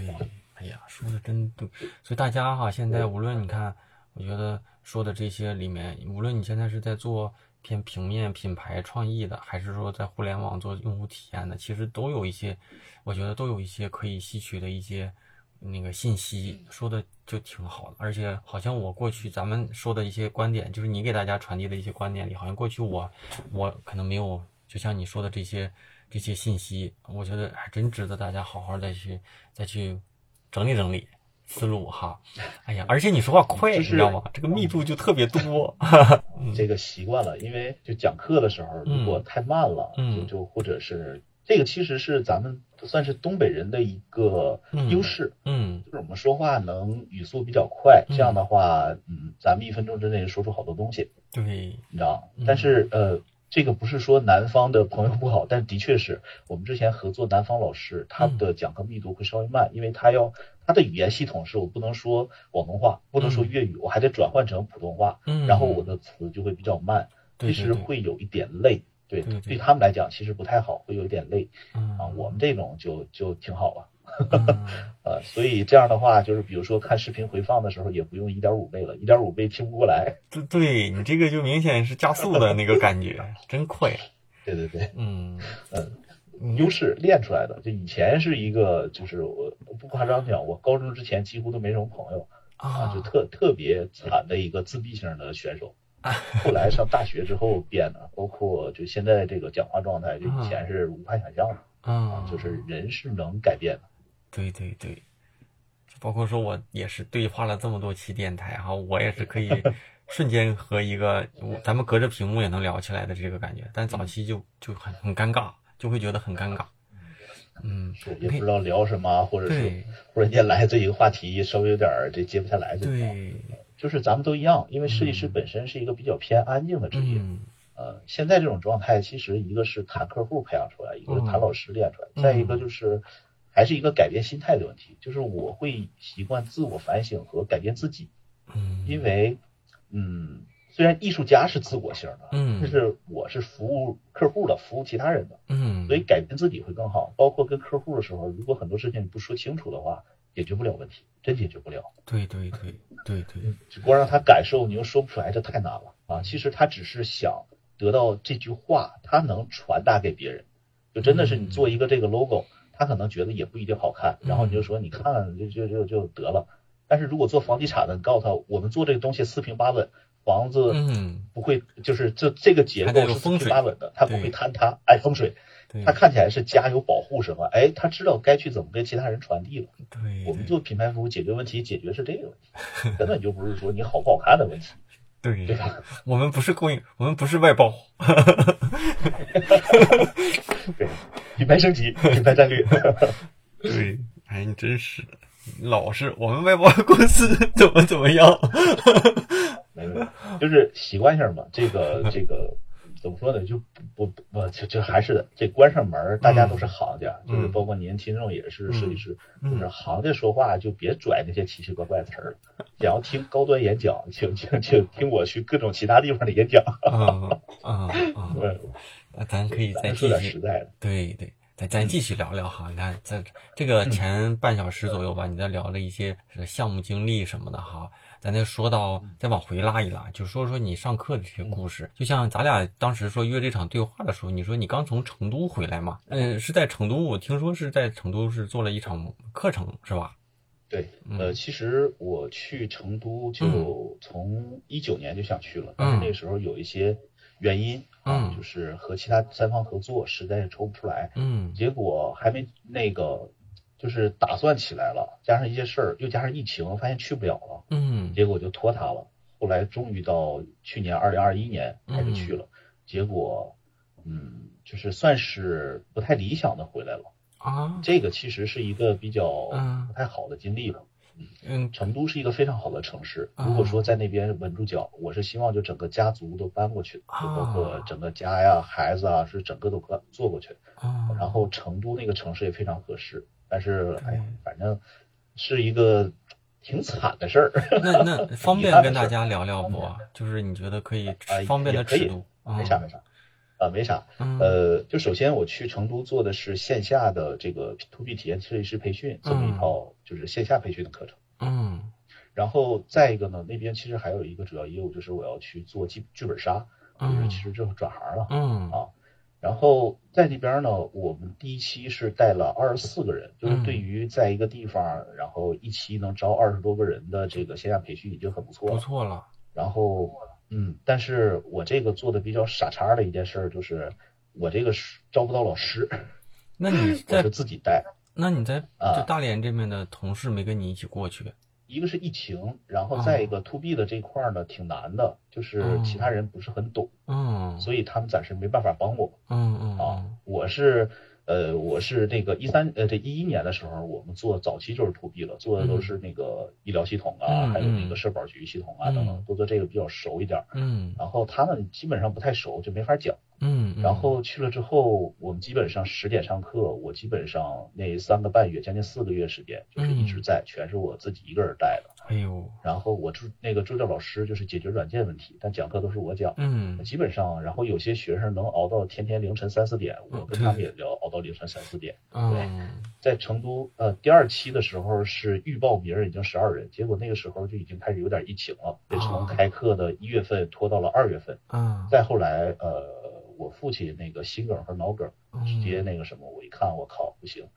哎呀，说的真对，所以大家哈，现在无论你看，我觉得说的这些里面，无论你现在是在做偏平面品牌创意的，还是说在互联网做用户体验的，其实都有一些，我觉得都有一些可以吸取的一些那个信息，说的就挺好的。而且好像我过去咱们说的一些观点，就是你给大家传递的一些观点里，好像过去我我可能没有，就像你说的这些。这些信息，我觉得还真值得大家好好再去再去整理整理思路哈。哎呀，而且你说话快，你知道吗？这个密度就特别多。这个习惯了，因为就讲课的时候，如果太慢了，就就或者是这个其实是咱们算是东北人的一个优势。嗯，就是我们说话能语速比较快，这样的话，嗯，咱们一分钟之内说出好多东西。对，你知道但是呃。这个不是说南方的朋友不好，但的确是我们之前合作南方老师，他的讲课密度会稍微慢，因为他要他的语言系统是我不能说广东话，不能说粤语，我还得转换成普通话，嗯然后我的词就会比较慢，其实会有一点累，对，对他们来讲其实不太好，会有一点累，啊，我们这种就就挺好了。呃，所以这样的话，就是比如说看视频回放的时候，也不用一点五倍了，一点五倍听不过来。对，对你这个就明显是加速的那个感觉，真快。对对对，嗯。嗯，优势练出来的。就以前是一个，就是我不夸张讲，我高中之前几乎都没什么朋友啊，就特特别惨的一个自闭型的选手。后来上大学之后变的，包括就现在这个讲话状态，就以前是无法想象的啊，就是人是能改变的。对对对，包括说我也是对话了这么多期电台哈，我也是可以 瞬间和一个咱们隔着屏幕也能聊起来的这个感觉，但早期就就很很尴尬，就会觉得很尴尬。嗯，也不知道聊什么，或者是忽然间来这一个话题，稍微有点这接不下来，对，就是咱们都一样，因为设计师本身是一个比较偏安静的职业。呃，现在这种状态，其实一个是谈客户培养出来，一个是谈老师练出来，再一个就是。还是一个改变心态的问题，就是我会习惯自我反省和改变自己，嗯，因为，嗯，虽然艺术家是自我型的，嗯，但是我是服务客户的，服务其他人的，嗯，所以改变自己会更好。包括跟客户的时候，如果很多事情你不说清楚的话，解决不了问题，真解决不了。对对对对对，只光让他感受，你又说不出来，这太难了啊！其实他只是想得到这句话，他能传达给别人，就真的是你做一个这个 logo。他可能觉得也不一定好看，然后你就说你看就就就就得了。但是如果做房地产的，你告诉他我们做这个东西四平八稳，房子不会就是这这个结构是风平八稳的，它不会坍塌。哎，风水，它看起来是家有保护什么，哎，他知道该去怎么跟其他人传递了。对，我们做品牌服务解决问题，解决是这个问题，根本就不是说你好不好看的问题。对，对吧？我们不是供应，我们不是外包。对，品牌升级，品牌战略。对，哎，你真是老是我们外包公司 怎么怎么样？没有，就是习惯性嘛。这个 这个怎么说呢？就不不就就还是这关上门，大家都是行家，就是包括您听众也是设计师，就是行家说话就别拽那些奇奇怪怪的词儿了。想要听高端演讲，请请请听我去各种其他地方的演讲。啊啊啊！那咱可以再说点实在的。对对。咱咱继续聊聊哈，你看在这个前半小时左右吧，你在聊了一些项目经历什么的哈，咱再说到再往回拉一拉，就说说你上课的这些故事。就像咱俩当时说约这场对话的时候，你说你刚从成都回来嘛？嗯，是在成都，我听说是在成都是做了一场课程是吧？对，呃，其实我去成都就从一九年就想去了，但是那时候有一些。原因啊，就是和其他三方合作实在是抽不出来，嗯，结果还没那个，就是打算起来了，加上一些事儿，又加上疫情，发现去不了了，嗯，结果就拖沓了。后来终于到去年二零二一年开始去了，结果，嗯，就是算是不太理想的回来了。啊。这个其实是一个比较不太好的经历吧。嗯，成都是一个非常好的城市。如果说在那边稳住脚，我是希望就整个家族都搬过去，就包括整个家呀、孩子啊，是整个都搬坐过去。然后成都那个城市也非常合适，但是哎，反正是一个挺惨的事儿。那 那方便跟大家聊聊不？就是你觉得可以方便的尺度？没啥没啥。啊，没啥，呃，就首先我去成都做的是线下的这个 to B 体验设计师培训这么一套，就是线下培训的课程。嗯，然后再一个呢，那边其实还有一个主要业务，就是我要去做剧剧本杀，就是其实就是转行了。嗯啊，然后在那边呢，我们第一期是带了二十四个人，就是对于在一个地方，然后一期能招二十多个人的这个线下培训已经很不错了。不错了。然后。嗯，但是我这个做的比较傻叉的一件事就是，我这个是招不到老师。那你我是自己带。那你在就大连这边的同事没跟你一起过去？一个是疫情，然后再一个 to B 的这块呢挺难的，就是其他人不是很懂，嗯，所以他们暂时没办法帮我。嗯嗯啊，我是。呃，我是那个一三呃，这一一年的时候，我们做早期就是 to B 了，做的都是那个医疗系统啊，还有那个社保局系统啊等等，都做这个比较熟一点。嗯，然后他们基本上不太熟，就没法讲。嗯，然后去了之后，我们基本上十点上课，我基本上那三个半月，将近四个月时间，就是一直在，全是我自己一个人带的。哎呦，然后我助那个助教老师就是解决软件问题，但讲课都是我讲。嗯，基本上，然后有些学生能熬到天天凌晨三四点，我跟他们也聊熬到凌晨三四点。对，在成都呃第二期的时候是预报名已经十二人，结果那个时候就已经开始有点疫情了，得从开课的一月份拖到了二月份。嗯，再后来呃。我父亲那个心梗和脑梗，直接那个什么，我一看，我靠，不行。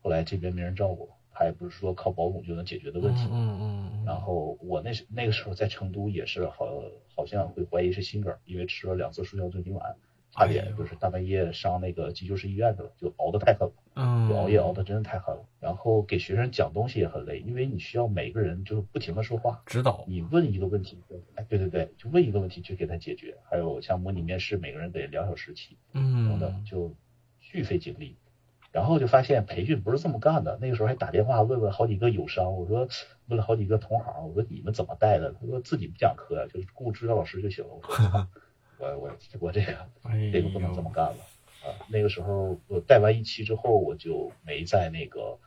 后来这边没人照顾，他也不是说靠保姆就能解决的问题。嗯嗯。然后我那时那个时候在成都也是好，好像会怀疑是心梗，因为吃了两次速效救心丸。差点就是大半夜上那个急救室医院去了，就熬得太狠了，嗯，就熬夜熬得真的太狠了。然后给学生讲东西也很累，因为你需要每个人就是不停的说话，指导。你问一个问题，哎，对对对，就问一个问题去给他解决。还有像模拟面试，每个人得两小时起，嗯，等等，就巨费精力。然后就发现培训不是这么干的，那个时候还打电话问问好几个友商，我说问了好几个同行，我说你们怎么带的？他说自己不讲课呀，就是雇指导老师就行了。我说。我我我这个这个不能这么干了啊！那个时候我带完一期之后，我就没在那个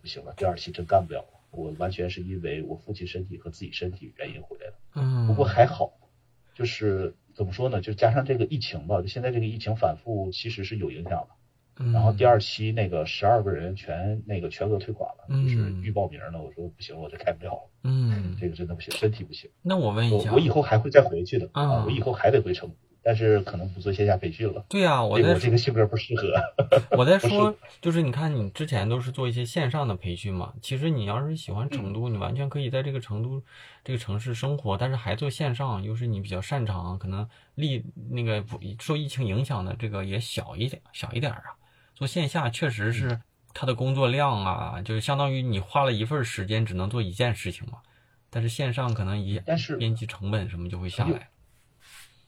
不行了，第二期真干不了了。我完全是因为我父亲身体和自己身体原因回来的。嗯，不过还好，就是怎么说呢？就加上这个疫情吧，就现在这个疫情反复，其实是有影响的。然后第二期那个十二个人全那个全额退款了，就是预报名了。我说不行，我这开不了了。嗯，这个真的不行，身体不行。那我问一下，我以后还会再回去的啊，我以后还得回成都，但是可能不做线下培训了。对呀，我我这个性格不适合。我在说，就是你看你之前都是做一些线上的培训嘛，其实你要是喜欢成都，你完全可以在这个成都这个城市生活，但是还做线上，又是你比较擅长，可能力那个不受疫情影响的这个也小一点，小一点啊。做线下确实是他的工作量啊，就是相当于你花了一份时间只能做一件事情嘛。但是线上可能一，但是编辑成本什么就会下来，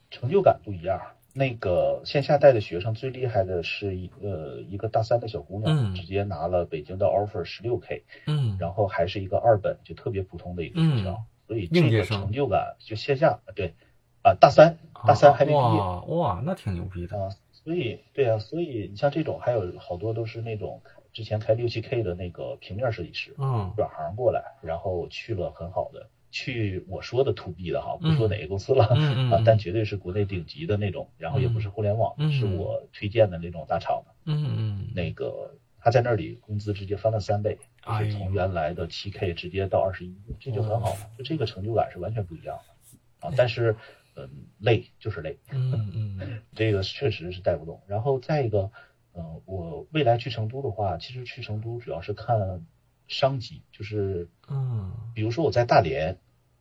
成就感不一样。那个线下带的学生最厉害的是一呃一个大三的小姑娘，直接拿了北京的 offer 十六 k，嗯，然后还是一个二本，就特别普通的一个学校，所以这个成就感就线下对啊大三大三还没毕业。哇那挺牛逼的啊，所以对啊，所以你像这种还有好多都是那种之前开六七 k 的那个平面设计师，嗯，转行过来，然后去了很好的。去我说的 to B 的哈，不说哪个公司了啊，但绝对是国内顶级的那种，然后也不是互联网，是我推荐的那种大厂的。嗯嗯，那个他在那里工资直接翻了三倍，就是从原来的七 K 直接到二十一，这就很好了，就这个成就感是完全不一样的啊。但是嗯，累就是累，嗯嗯，这个确实是带不动。然后再一个，嗯，我未来去成都的话，其实去成都主要是看商机，就是嗯，比如说我在大连。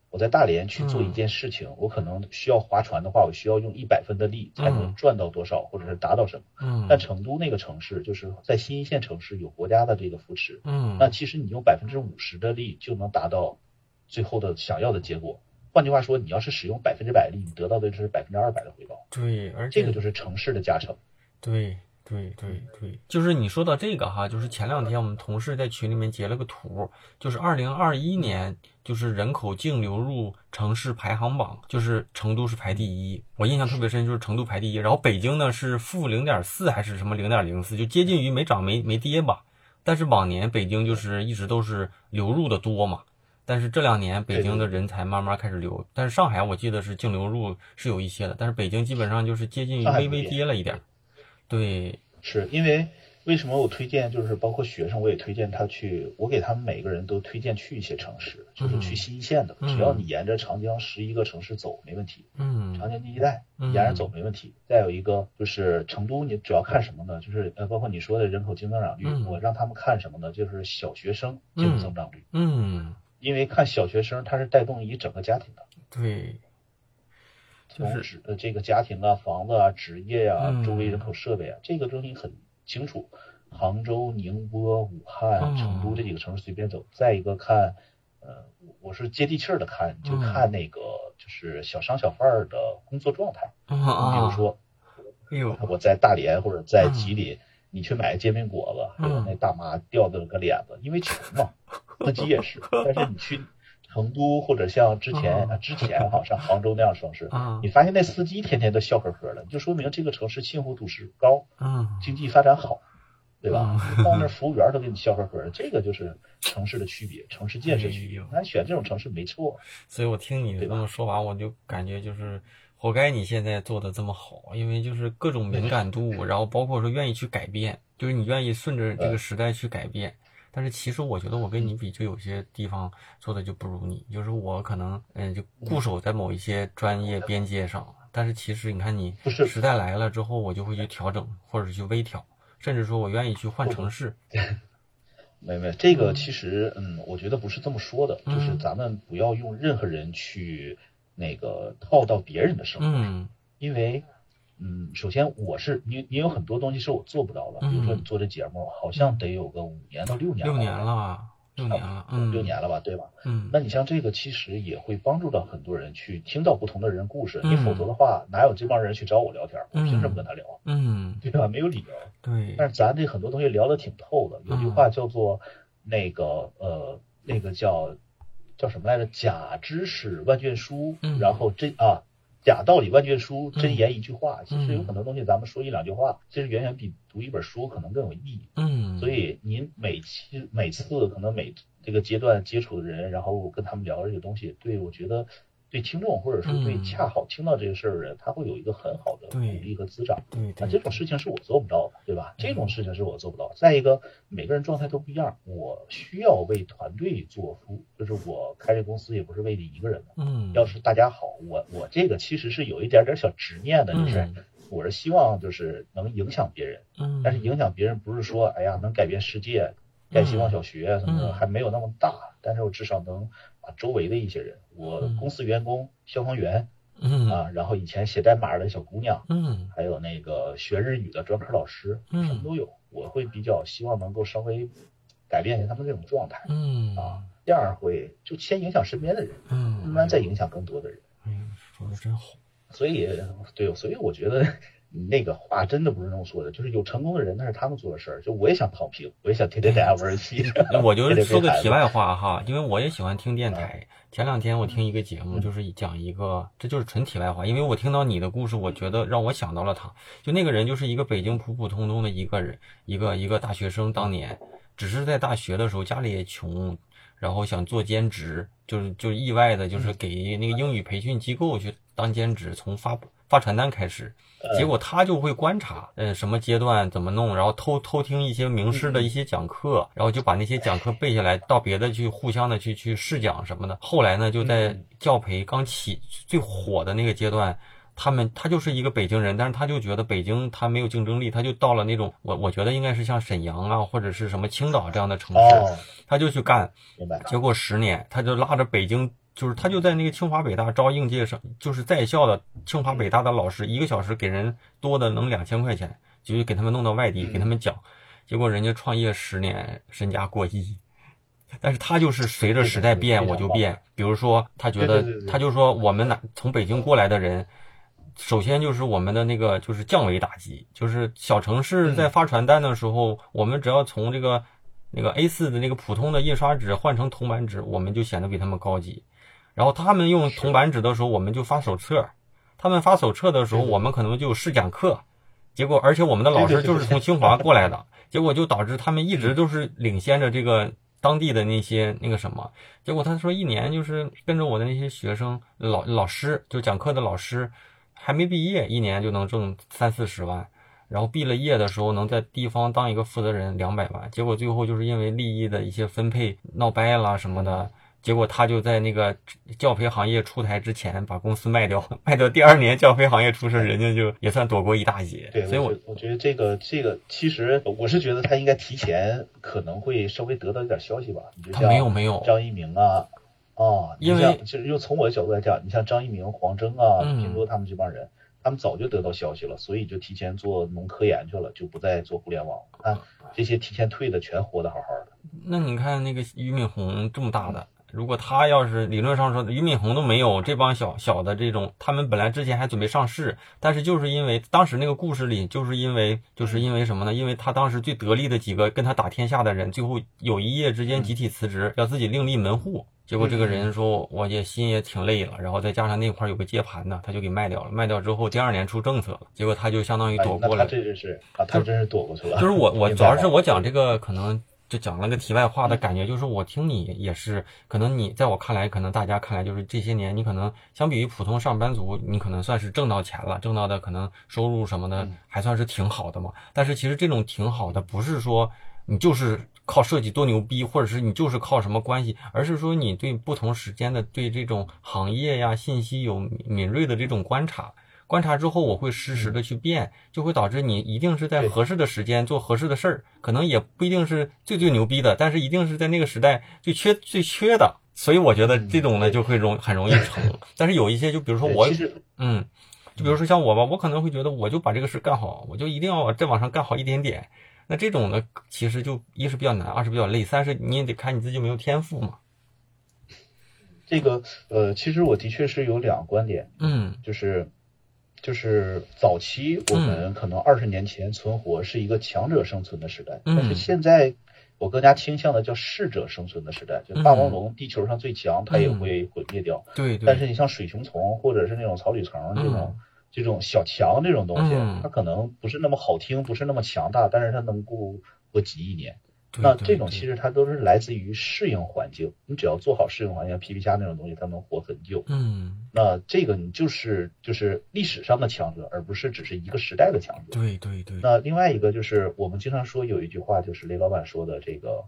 我在大连去做一件事情，我可能需要划船的话，我需要用一百分的力才能赚到多少，或者是达到什么。嗯。但成都那个城市，就是在新一线城市有国家的这个扶持。嗯。那其实你用百分之五十的力就能达到最后的想要的结果。换句话说，你要是使用百分之百力，你得到的就是百分之二百的回报。对，而且这个就是城市的加成。对。对对对，就是你说到这个哈，就是前两天我们同事在群里面截了个图，就是二零二一年就是人口净流入城市排行榜，就是成都是排第一，我印象特别深，就是成都排第一，然后北京呢是负零点四还是什么零点零四，就接近于没涨没没跌吧。但是往年北京就是一直都是流入的多嘛，但是这两年北京的人才慢慢开始流，但是上海我记得是净流入是有一些的，但是北京基本上就是接近于微微跌了一点。对，是因为为什么我推荐就是包括学生，我也推荐他去，我给他们每个人都推荐去一些城市，就是去新一线的，只要你沿着长江十一个城市走没问题。嗯，长江第一带沿着走没问题。再有一个就是成都，你主要看什么呢？就是呃，包括你说的人口净增长率，我让他们看什么呢？就是小学生净增长率。嗯，因为看小学生，他是带动一整个家庭的。对。从职呃这个家庭啊、房子啊、职业呀、周围人口设备啊，这个东西很清楚。杭州、宁波、武汉、成都这几个城市随便走。再一个看，呃，我是接地气儿的看，就看那个就是小商小贩儿的工作状态。比如说，哎呦，我在大连或者在吉林，你去买煎饼果子，还有那大妈吊着个脸子，因为穷嘛。自己也是，但是你去。成都或者像之前啊，之前哈像杭州那样城市，你发现那司机天天都笑呵呵的，就说明这个城市幸福度是高，嗯，经济发展好，对吧？到那服务员都给你笑呵呵的，这个就是城市的区别，城市建设区别。咱选这种城市没错。所以我听你这么说完，我就感觉就是活该你现在做的这么好，因为就是各种敏感度，然后包括说愿意去改变，就是你愿意顺着这个时代去改变。但是其实我觉得我跟你比，就有些地方做的就不如你。就是我可能嗯，就固守在某一些专业边界上。但是其实你看，你时代来了之后，我就会去调整，或者去微调，甚至说我愿意去换城市。没没，这个其实嗯，我觉得不是这么说的，就是咱们不要用任何人去那个套到别人的生活，因为。嗯，首先我是你，你有很多东西是我做不到的，比如说你做这节目，好像得有个五年到六年，六年了，六年了，嗯，六年了吧，对吧？嗯，那你像这个，其实也会帮助到很多人去听到不同的人故事，你否则的话，哪有这帮人去找我聊天？我凭什么跟他聊？嗯，对吧？没有理由。对。但是咱这很多东西聊得挺透的，有句话叫做那个呃，那个叫叫什么来着？假知识万卷书，然后真啊。假道理万卷书，真言一句话。其实有很多东西，咱们说一两句话，其实远远比读一本书可能更有意义。嗯，所以您每期每次可能每这个阶段接触的人，然后跟他们聊这个东西，对我觉得。对听众，或者是对恰好听到这个事儿的人，他会有一个很好的鼓励和滋长。对，那这种事情是我做不到的，对吧？这种事情是我做不到。再一个，每个人状态都不一样，我需要为团队做服务，就是我开这公司也不是为你一个人的。嗯，要是大家好，我我这个其实是有一点点小执念的，就是我是希望就是能影响别人。嗯，但是影响别人不是说哎呀能改变世界，盖希望小学什么的，还没有那么大。但是我至少能把。周围的一些人，我公司员工、消防员，嗯啊，然后以前写代码的小姑娘，嗯，还有那个学日语的专科老师，什么都有。我会比较希望能够稍微改变一下他们这种状态，嗯啊，这样会就先影响身边的人，嗯，慢慢再影响更多的人。哎呀，说的真好。所以，对，所以我觉得。那个话真的不是那么说的，就是有成功的人，那是他们做的事儿。就我也想躺平，我也想天天在家玩游戏。那我就说个题外话哈，因为我也喜欢听电台。前两天我听一个节目，就是讲一个，这就是纯题外话。因为我听到你的故事，我觉得让我想到了他。就那个人就是一个北京普普通通的一个人，一个一个大学生。当年只是在大学的时候家里也穷，然后想做兼职，就是就意外的就是给那个英语培训机构去当兼职，从发发传单开始。结果他就会观察，嗯，什么阶段怎么弄，然后偷偷听一些名师的一些讲课，然后就把那些讲课背下来，到别的去互相的去去试讲什么的。后来呢，就在教培刚起最火的那个阶段，他们他就是一个北京人，但是他就觉得北京他没有竞争力，他就到了那种我我觉得应该是像沈阳啊或者是什么青岛这样的城市，他就去干，结果十年他就拉着北京。就是他就在那个清华北大招应届生，就是在校的清华北大的老师，一个小时给人多的能两千块钱，就给他们弄到外地给他们讲，结果人家创业十年身家过亿，但是他就是随着时代变我就变，比如说他觉得他就说我们哪从北京过来的人，首先就是我们的那个就是降维打击，就是小城市在发传单的时候，我们只要从这个那个 A 四的那个普通的印刷纸换成铜版纸，我们就显得比他们高级。然后他们用铜板纸的时候，我们就发手册；他们发手册的时候，我们可能就试讲课。结果，而且我们的老师就是从清华过来的，结果就导致他们一直都是领先着这个当地的那些那个什么。结果他说，一年就是跟着我的那些学生老老师，就讲课的老师，还没毕业，一年就能挣三四十万。然后毕了业的时候，能在地方当一个负责人，两百万。结果最后就是因为利益的一些分配闹掰了什么的。结果他就在那个教培行业出台之前把公司卖掉，卖掉第二年教培行业出事，人家就也算躲过一大劫。对，所以我我觉得这个这个其实我是觉得他应该提前可能会稍微得到一点消息吧。你就像没有没有张一鸣啊，啊，因为其实就从我的角度来讲，你像张一鸣、黄峥啊、拼多多他们这帮人，他们早就得到消息了，所以就提前做农科研去了，就不再做互联网。看这些提前退的全活得好好的。那你看那个俞敏洪这么大的。如果他要是理论上说俞敏洪都没有这帮小小的这种，他们本来之前还准备上市，但是就是因为当时那个故事里，就是因为就是因为什么呢？因为他当时最得力的几个跟他打天下的人，最后有一夜之间集体辞职，要自己另立门户。结果这个人说，我也心也挺累了，然后再加上那块有个接盘的，他就给卖掉了。卖掉之后，第二年出政策了，结果他就相当于躲过了。他这是啊，他真是躲过去了。就是我 我主要是我讲这个可能。就讲了个题外话的感觉，就是我听你也是，可能你在我看来，可能大家看来就是这些年，你可能相比于普通上班族，你可能算是挣到钱了，挣到的可能收入什么的还算是挺好的嘛。但是其实这种挺好的，不是说你就是靠设计多牛逼，或者是你就是靠什么关系，而是说你对不同时间的对这种行业呀信息有敏锐的这种观察。观察之后，我会实时的去变，就会导致你一定是在合适的时间做合适的事儿，可能也不一定是最最牛逼的，但是一定是在那个时代最缺最缺的。所以我觉得这种呢就会容很容易成。但是有一些，就比如说我，嗯，就比如说像我吧，我可能会觉得我就把这个事干好，我就一定要再往上干好一点点。那这种呢，其实就一是比较难，二是比较累，三是你也得看你自己有没有天赋嘛。这个呃，其实我的确是有两个观点，嗯，就是。就是早期我们可能二十年前存活是一个强者生存的时代，但是现在我更加倾向的叫适者生存的时代。就霸王龙，地球上最强，它也会毁灭掉。对。但是你像水熊虫或者是那种草履虫这种这种小强这种东西，它可能不是那么好听，不是那么强大，但是它能够活几亿年。那这种其实它都是来自于适应环境，你只要做好适应环境，皮皮虾那种东西它能活很久。嗯，那这个你就是就是历史上的强者，而不是只是一个时代的强者。对对对。那另外一个就是我们经常说有一句话，就是雷老板说的这个，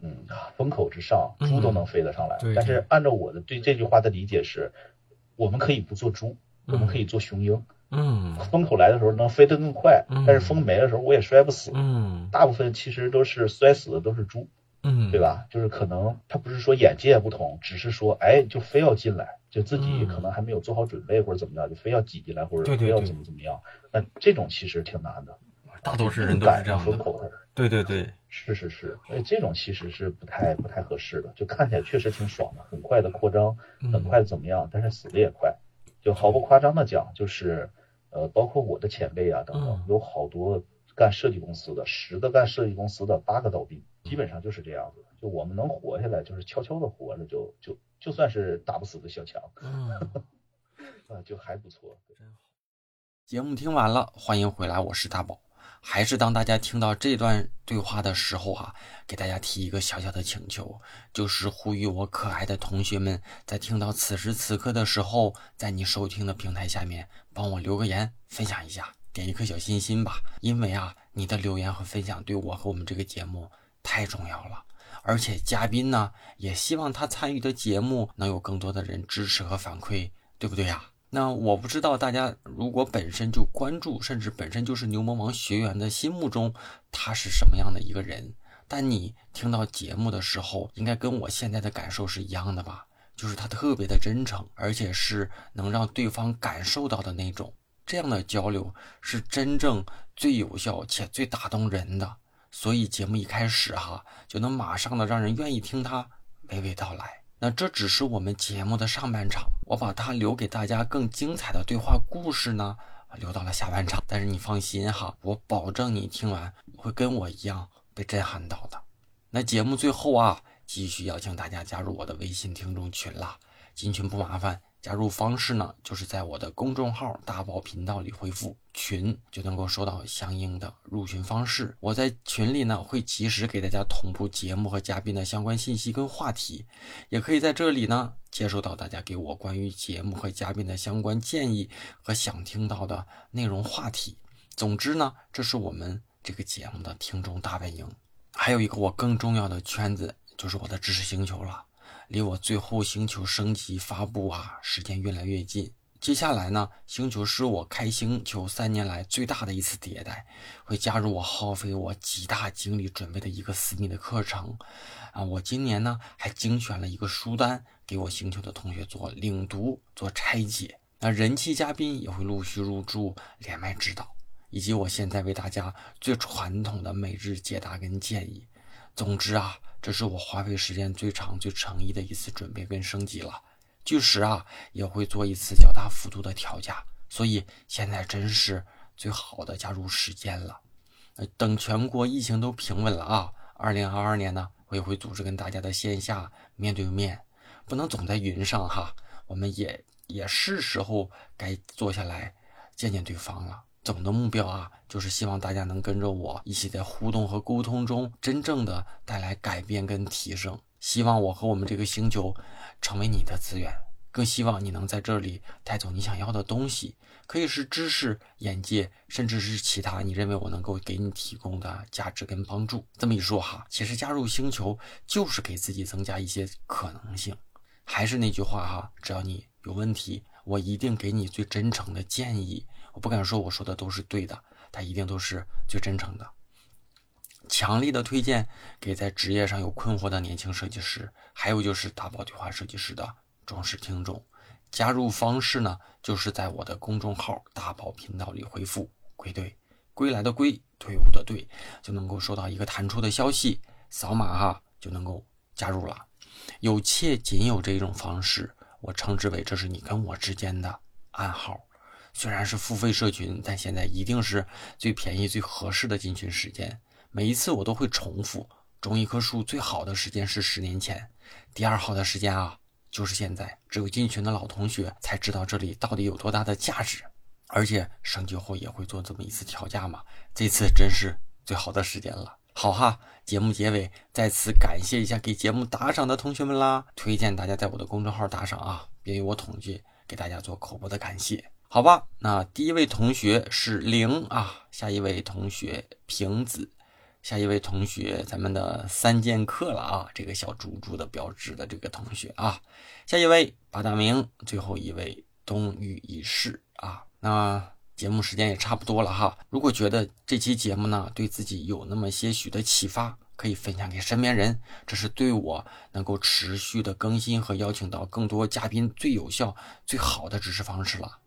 嗯，风口之上，猪都能飞得上来。但是按照我的对这句话的理解是，我们可以不做猪，我们可以做雄鹰。嗯，风口来的时候能飞得更快，但是风没的时候我也摔不死。嗯，大部分其实都是摔死的都是猪，嗯，对吧？就是可能他不是说眼界不同，只是说哎，就非要进来，就自己可能还没有做好准备或者怎么样，就非要挤进来或者非要怎么怎么样。那这种其实挺难的。大多数人都是这样的。对对对，是是是，所以这种其实是不太不太合适的，就看起来确实挺爽的，很快的扩张，很快的怎么样，但是死的也快。就毫不夸张的讲，就是呃，包括我的前辈啊等等，有好多干设计公司的，十个干设计公司的，八个倒闭，基本上就是这样子。就我们能活下来，就是悄悄的活着，就就就算是打不死的小强，嗯，啊，就还不错。真好节目听完了，欢迎回来，我是大宝。还是当大家听到这段对话的时候啊，给大家提一个小小的请求，就是呼吁我可爱的同学们，在听到此时此刻的时候，在你收听的平台下面帮我留个言，分享一下，点一颗小心心吧。因为啊，你的留言和分享对我和我们这个节目太重要了。而且嘉宾呢，也希望他参与的节目能有更多的人支持和反馈，对不对呀？那我不知道大家如果本身就关注，甚至本身就是牛魔王学员的心目中，他是什么样的一个人？但你听到节目的时候，应该跟我现在的感受是一样的吧？就是他特别的真诚，而且是能让对方感受到的那种。这样的交流是真正最有效且最打动人的。所以节目一开始哈，就能马上的让人愿意听他娓娓道来。那这只是我们节目的上半场，我把它留给大家更精彩的对话故事呢，留到了下半场。但是你放心哈，我保证你听完会跟我一样被震撼到的。那节目最后啊，继续邀请大家加入我的微信听众群啦，进群不麻烦。加入方式呢，就是在我的公众号“大宝频道”里回复“群”，就能够收到相应的入群方式。我在群里呢，会及时给大家同步节目和嘉宾的相关信息跟话题，也可以在这里呢，接收到大家给我关于节目和嘉宾的相关建议和想听到的内容话题。总之呢，这是我们这个节目的听众大本营。还有一个我更重要的圈子，就是我的知识星球了。离我最后星球升级发布啊，时间越来越近。接下来呢，星球是我开星球三年来最大的一次迭代，会加入我耗费我极大精力准备的一个私密的课程。啊，我今年呢还精选了一个书单给我星球的同学做领读、做拆解。那人气嘉宾也会陆续入驻，连麦指导，以及我现在为大家最传统的每日解答跟建议。总之啊。这是我花费时间最长、最诚意的一次准备跟升级了，届时啊也会做一次较大幅度的调价，所以现在真是最好的加入时间了。等全国疫情都平稳了啊，二零二二年呢，我也会组织跟大家的线下面对面，不能总在云上哈，我们也也是时候该坐下来见见对方了。总的目标啊，就是希望大家能跟着我一起在互动和沟通中，真正的带来改变跟提升。希望我和我们这个星球成为你的资源，更希望你能在这里带走你想要的东西，可以是知识、眼界，甚至是其他你认为我能够给你提供的价值跟帮助。这么一说哈，其实加入星球就是给自己增加一些可能性。还是那句话哈，只要你有问题，我一定给你最真诚的建议。我不敢说我说的都是对的，他一定都是最真诚的。强力的推荐给在职业上有困惑的年轻设计师，还有就是大宝对话设计师的忠实听众。加入方式呢，就是在我的公众号“大宝频道”里回复“归队”，归来的归，队伍的队，就能够收到一个弹出的消息，扫码哈就能够加入了。有且仅有这一种方式，我称之为这是你跟我之间的暗号。虽然是付费社群，但现在一定是最便宜、最合适的进群时间。每一次我都会重复：种一棵树最好的时间是十年前，第二好的时间啊就是现在。只有进群的老同学才知道这里到底有多大的价值，而且升级后也会做这么一次调价嘛。这次真是最好的时间了。好哈，节目结尾再次感谢一下给节目打赏的同学们啦！推荐大家在我的公众号打赏啊，便于我统计给大家做口播的感谢。好吧，那第一位同学是零啊，下一位同学瓶子，下一位同学咱们的三剑客了啊，这个小猪猪的标志的这个同学啊，下一位八大明，最后一位冬雨一世啊。那节目时间也差不多了哈，如果觉得这期节目呢对自己有那么些许的启发，可以分享给身边人，这是对我能够持续的更新和邀请到更多嘉宾最有效、最好的支持方式了。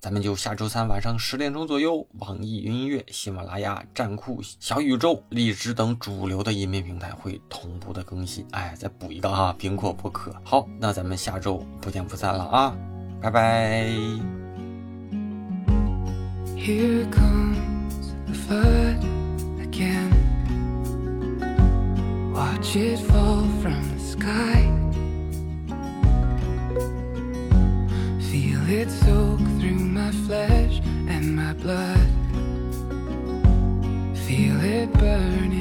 咱们就下周三晚上十点钟左右，网易云音乐、喜马拉雅、站酷、小宇宙、荔枝等主流的音频平台会同步的更新。哎，再补一个啊，苹果播客。好，那咱们下周不见不散了啊，拜拜。Here comes the flood again. Watch it fall from the sky. It soak through my flesh and my blood. Feel it burn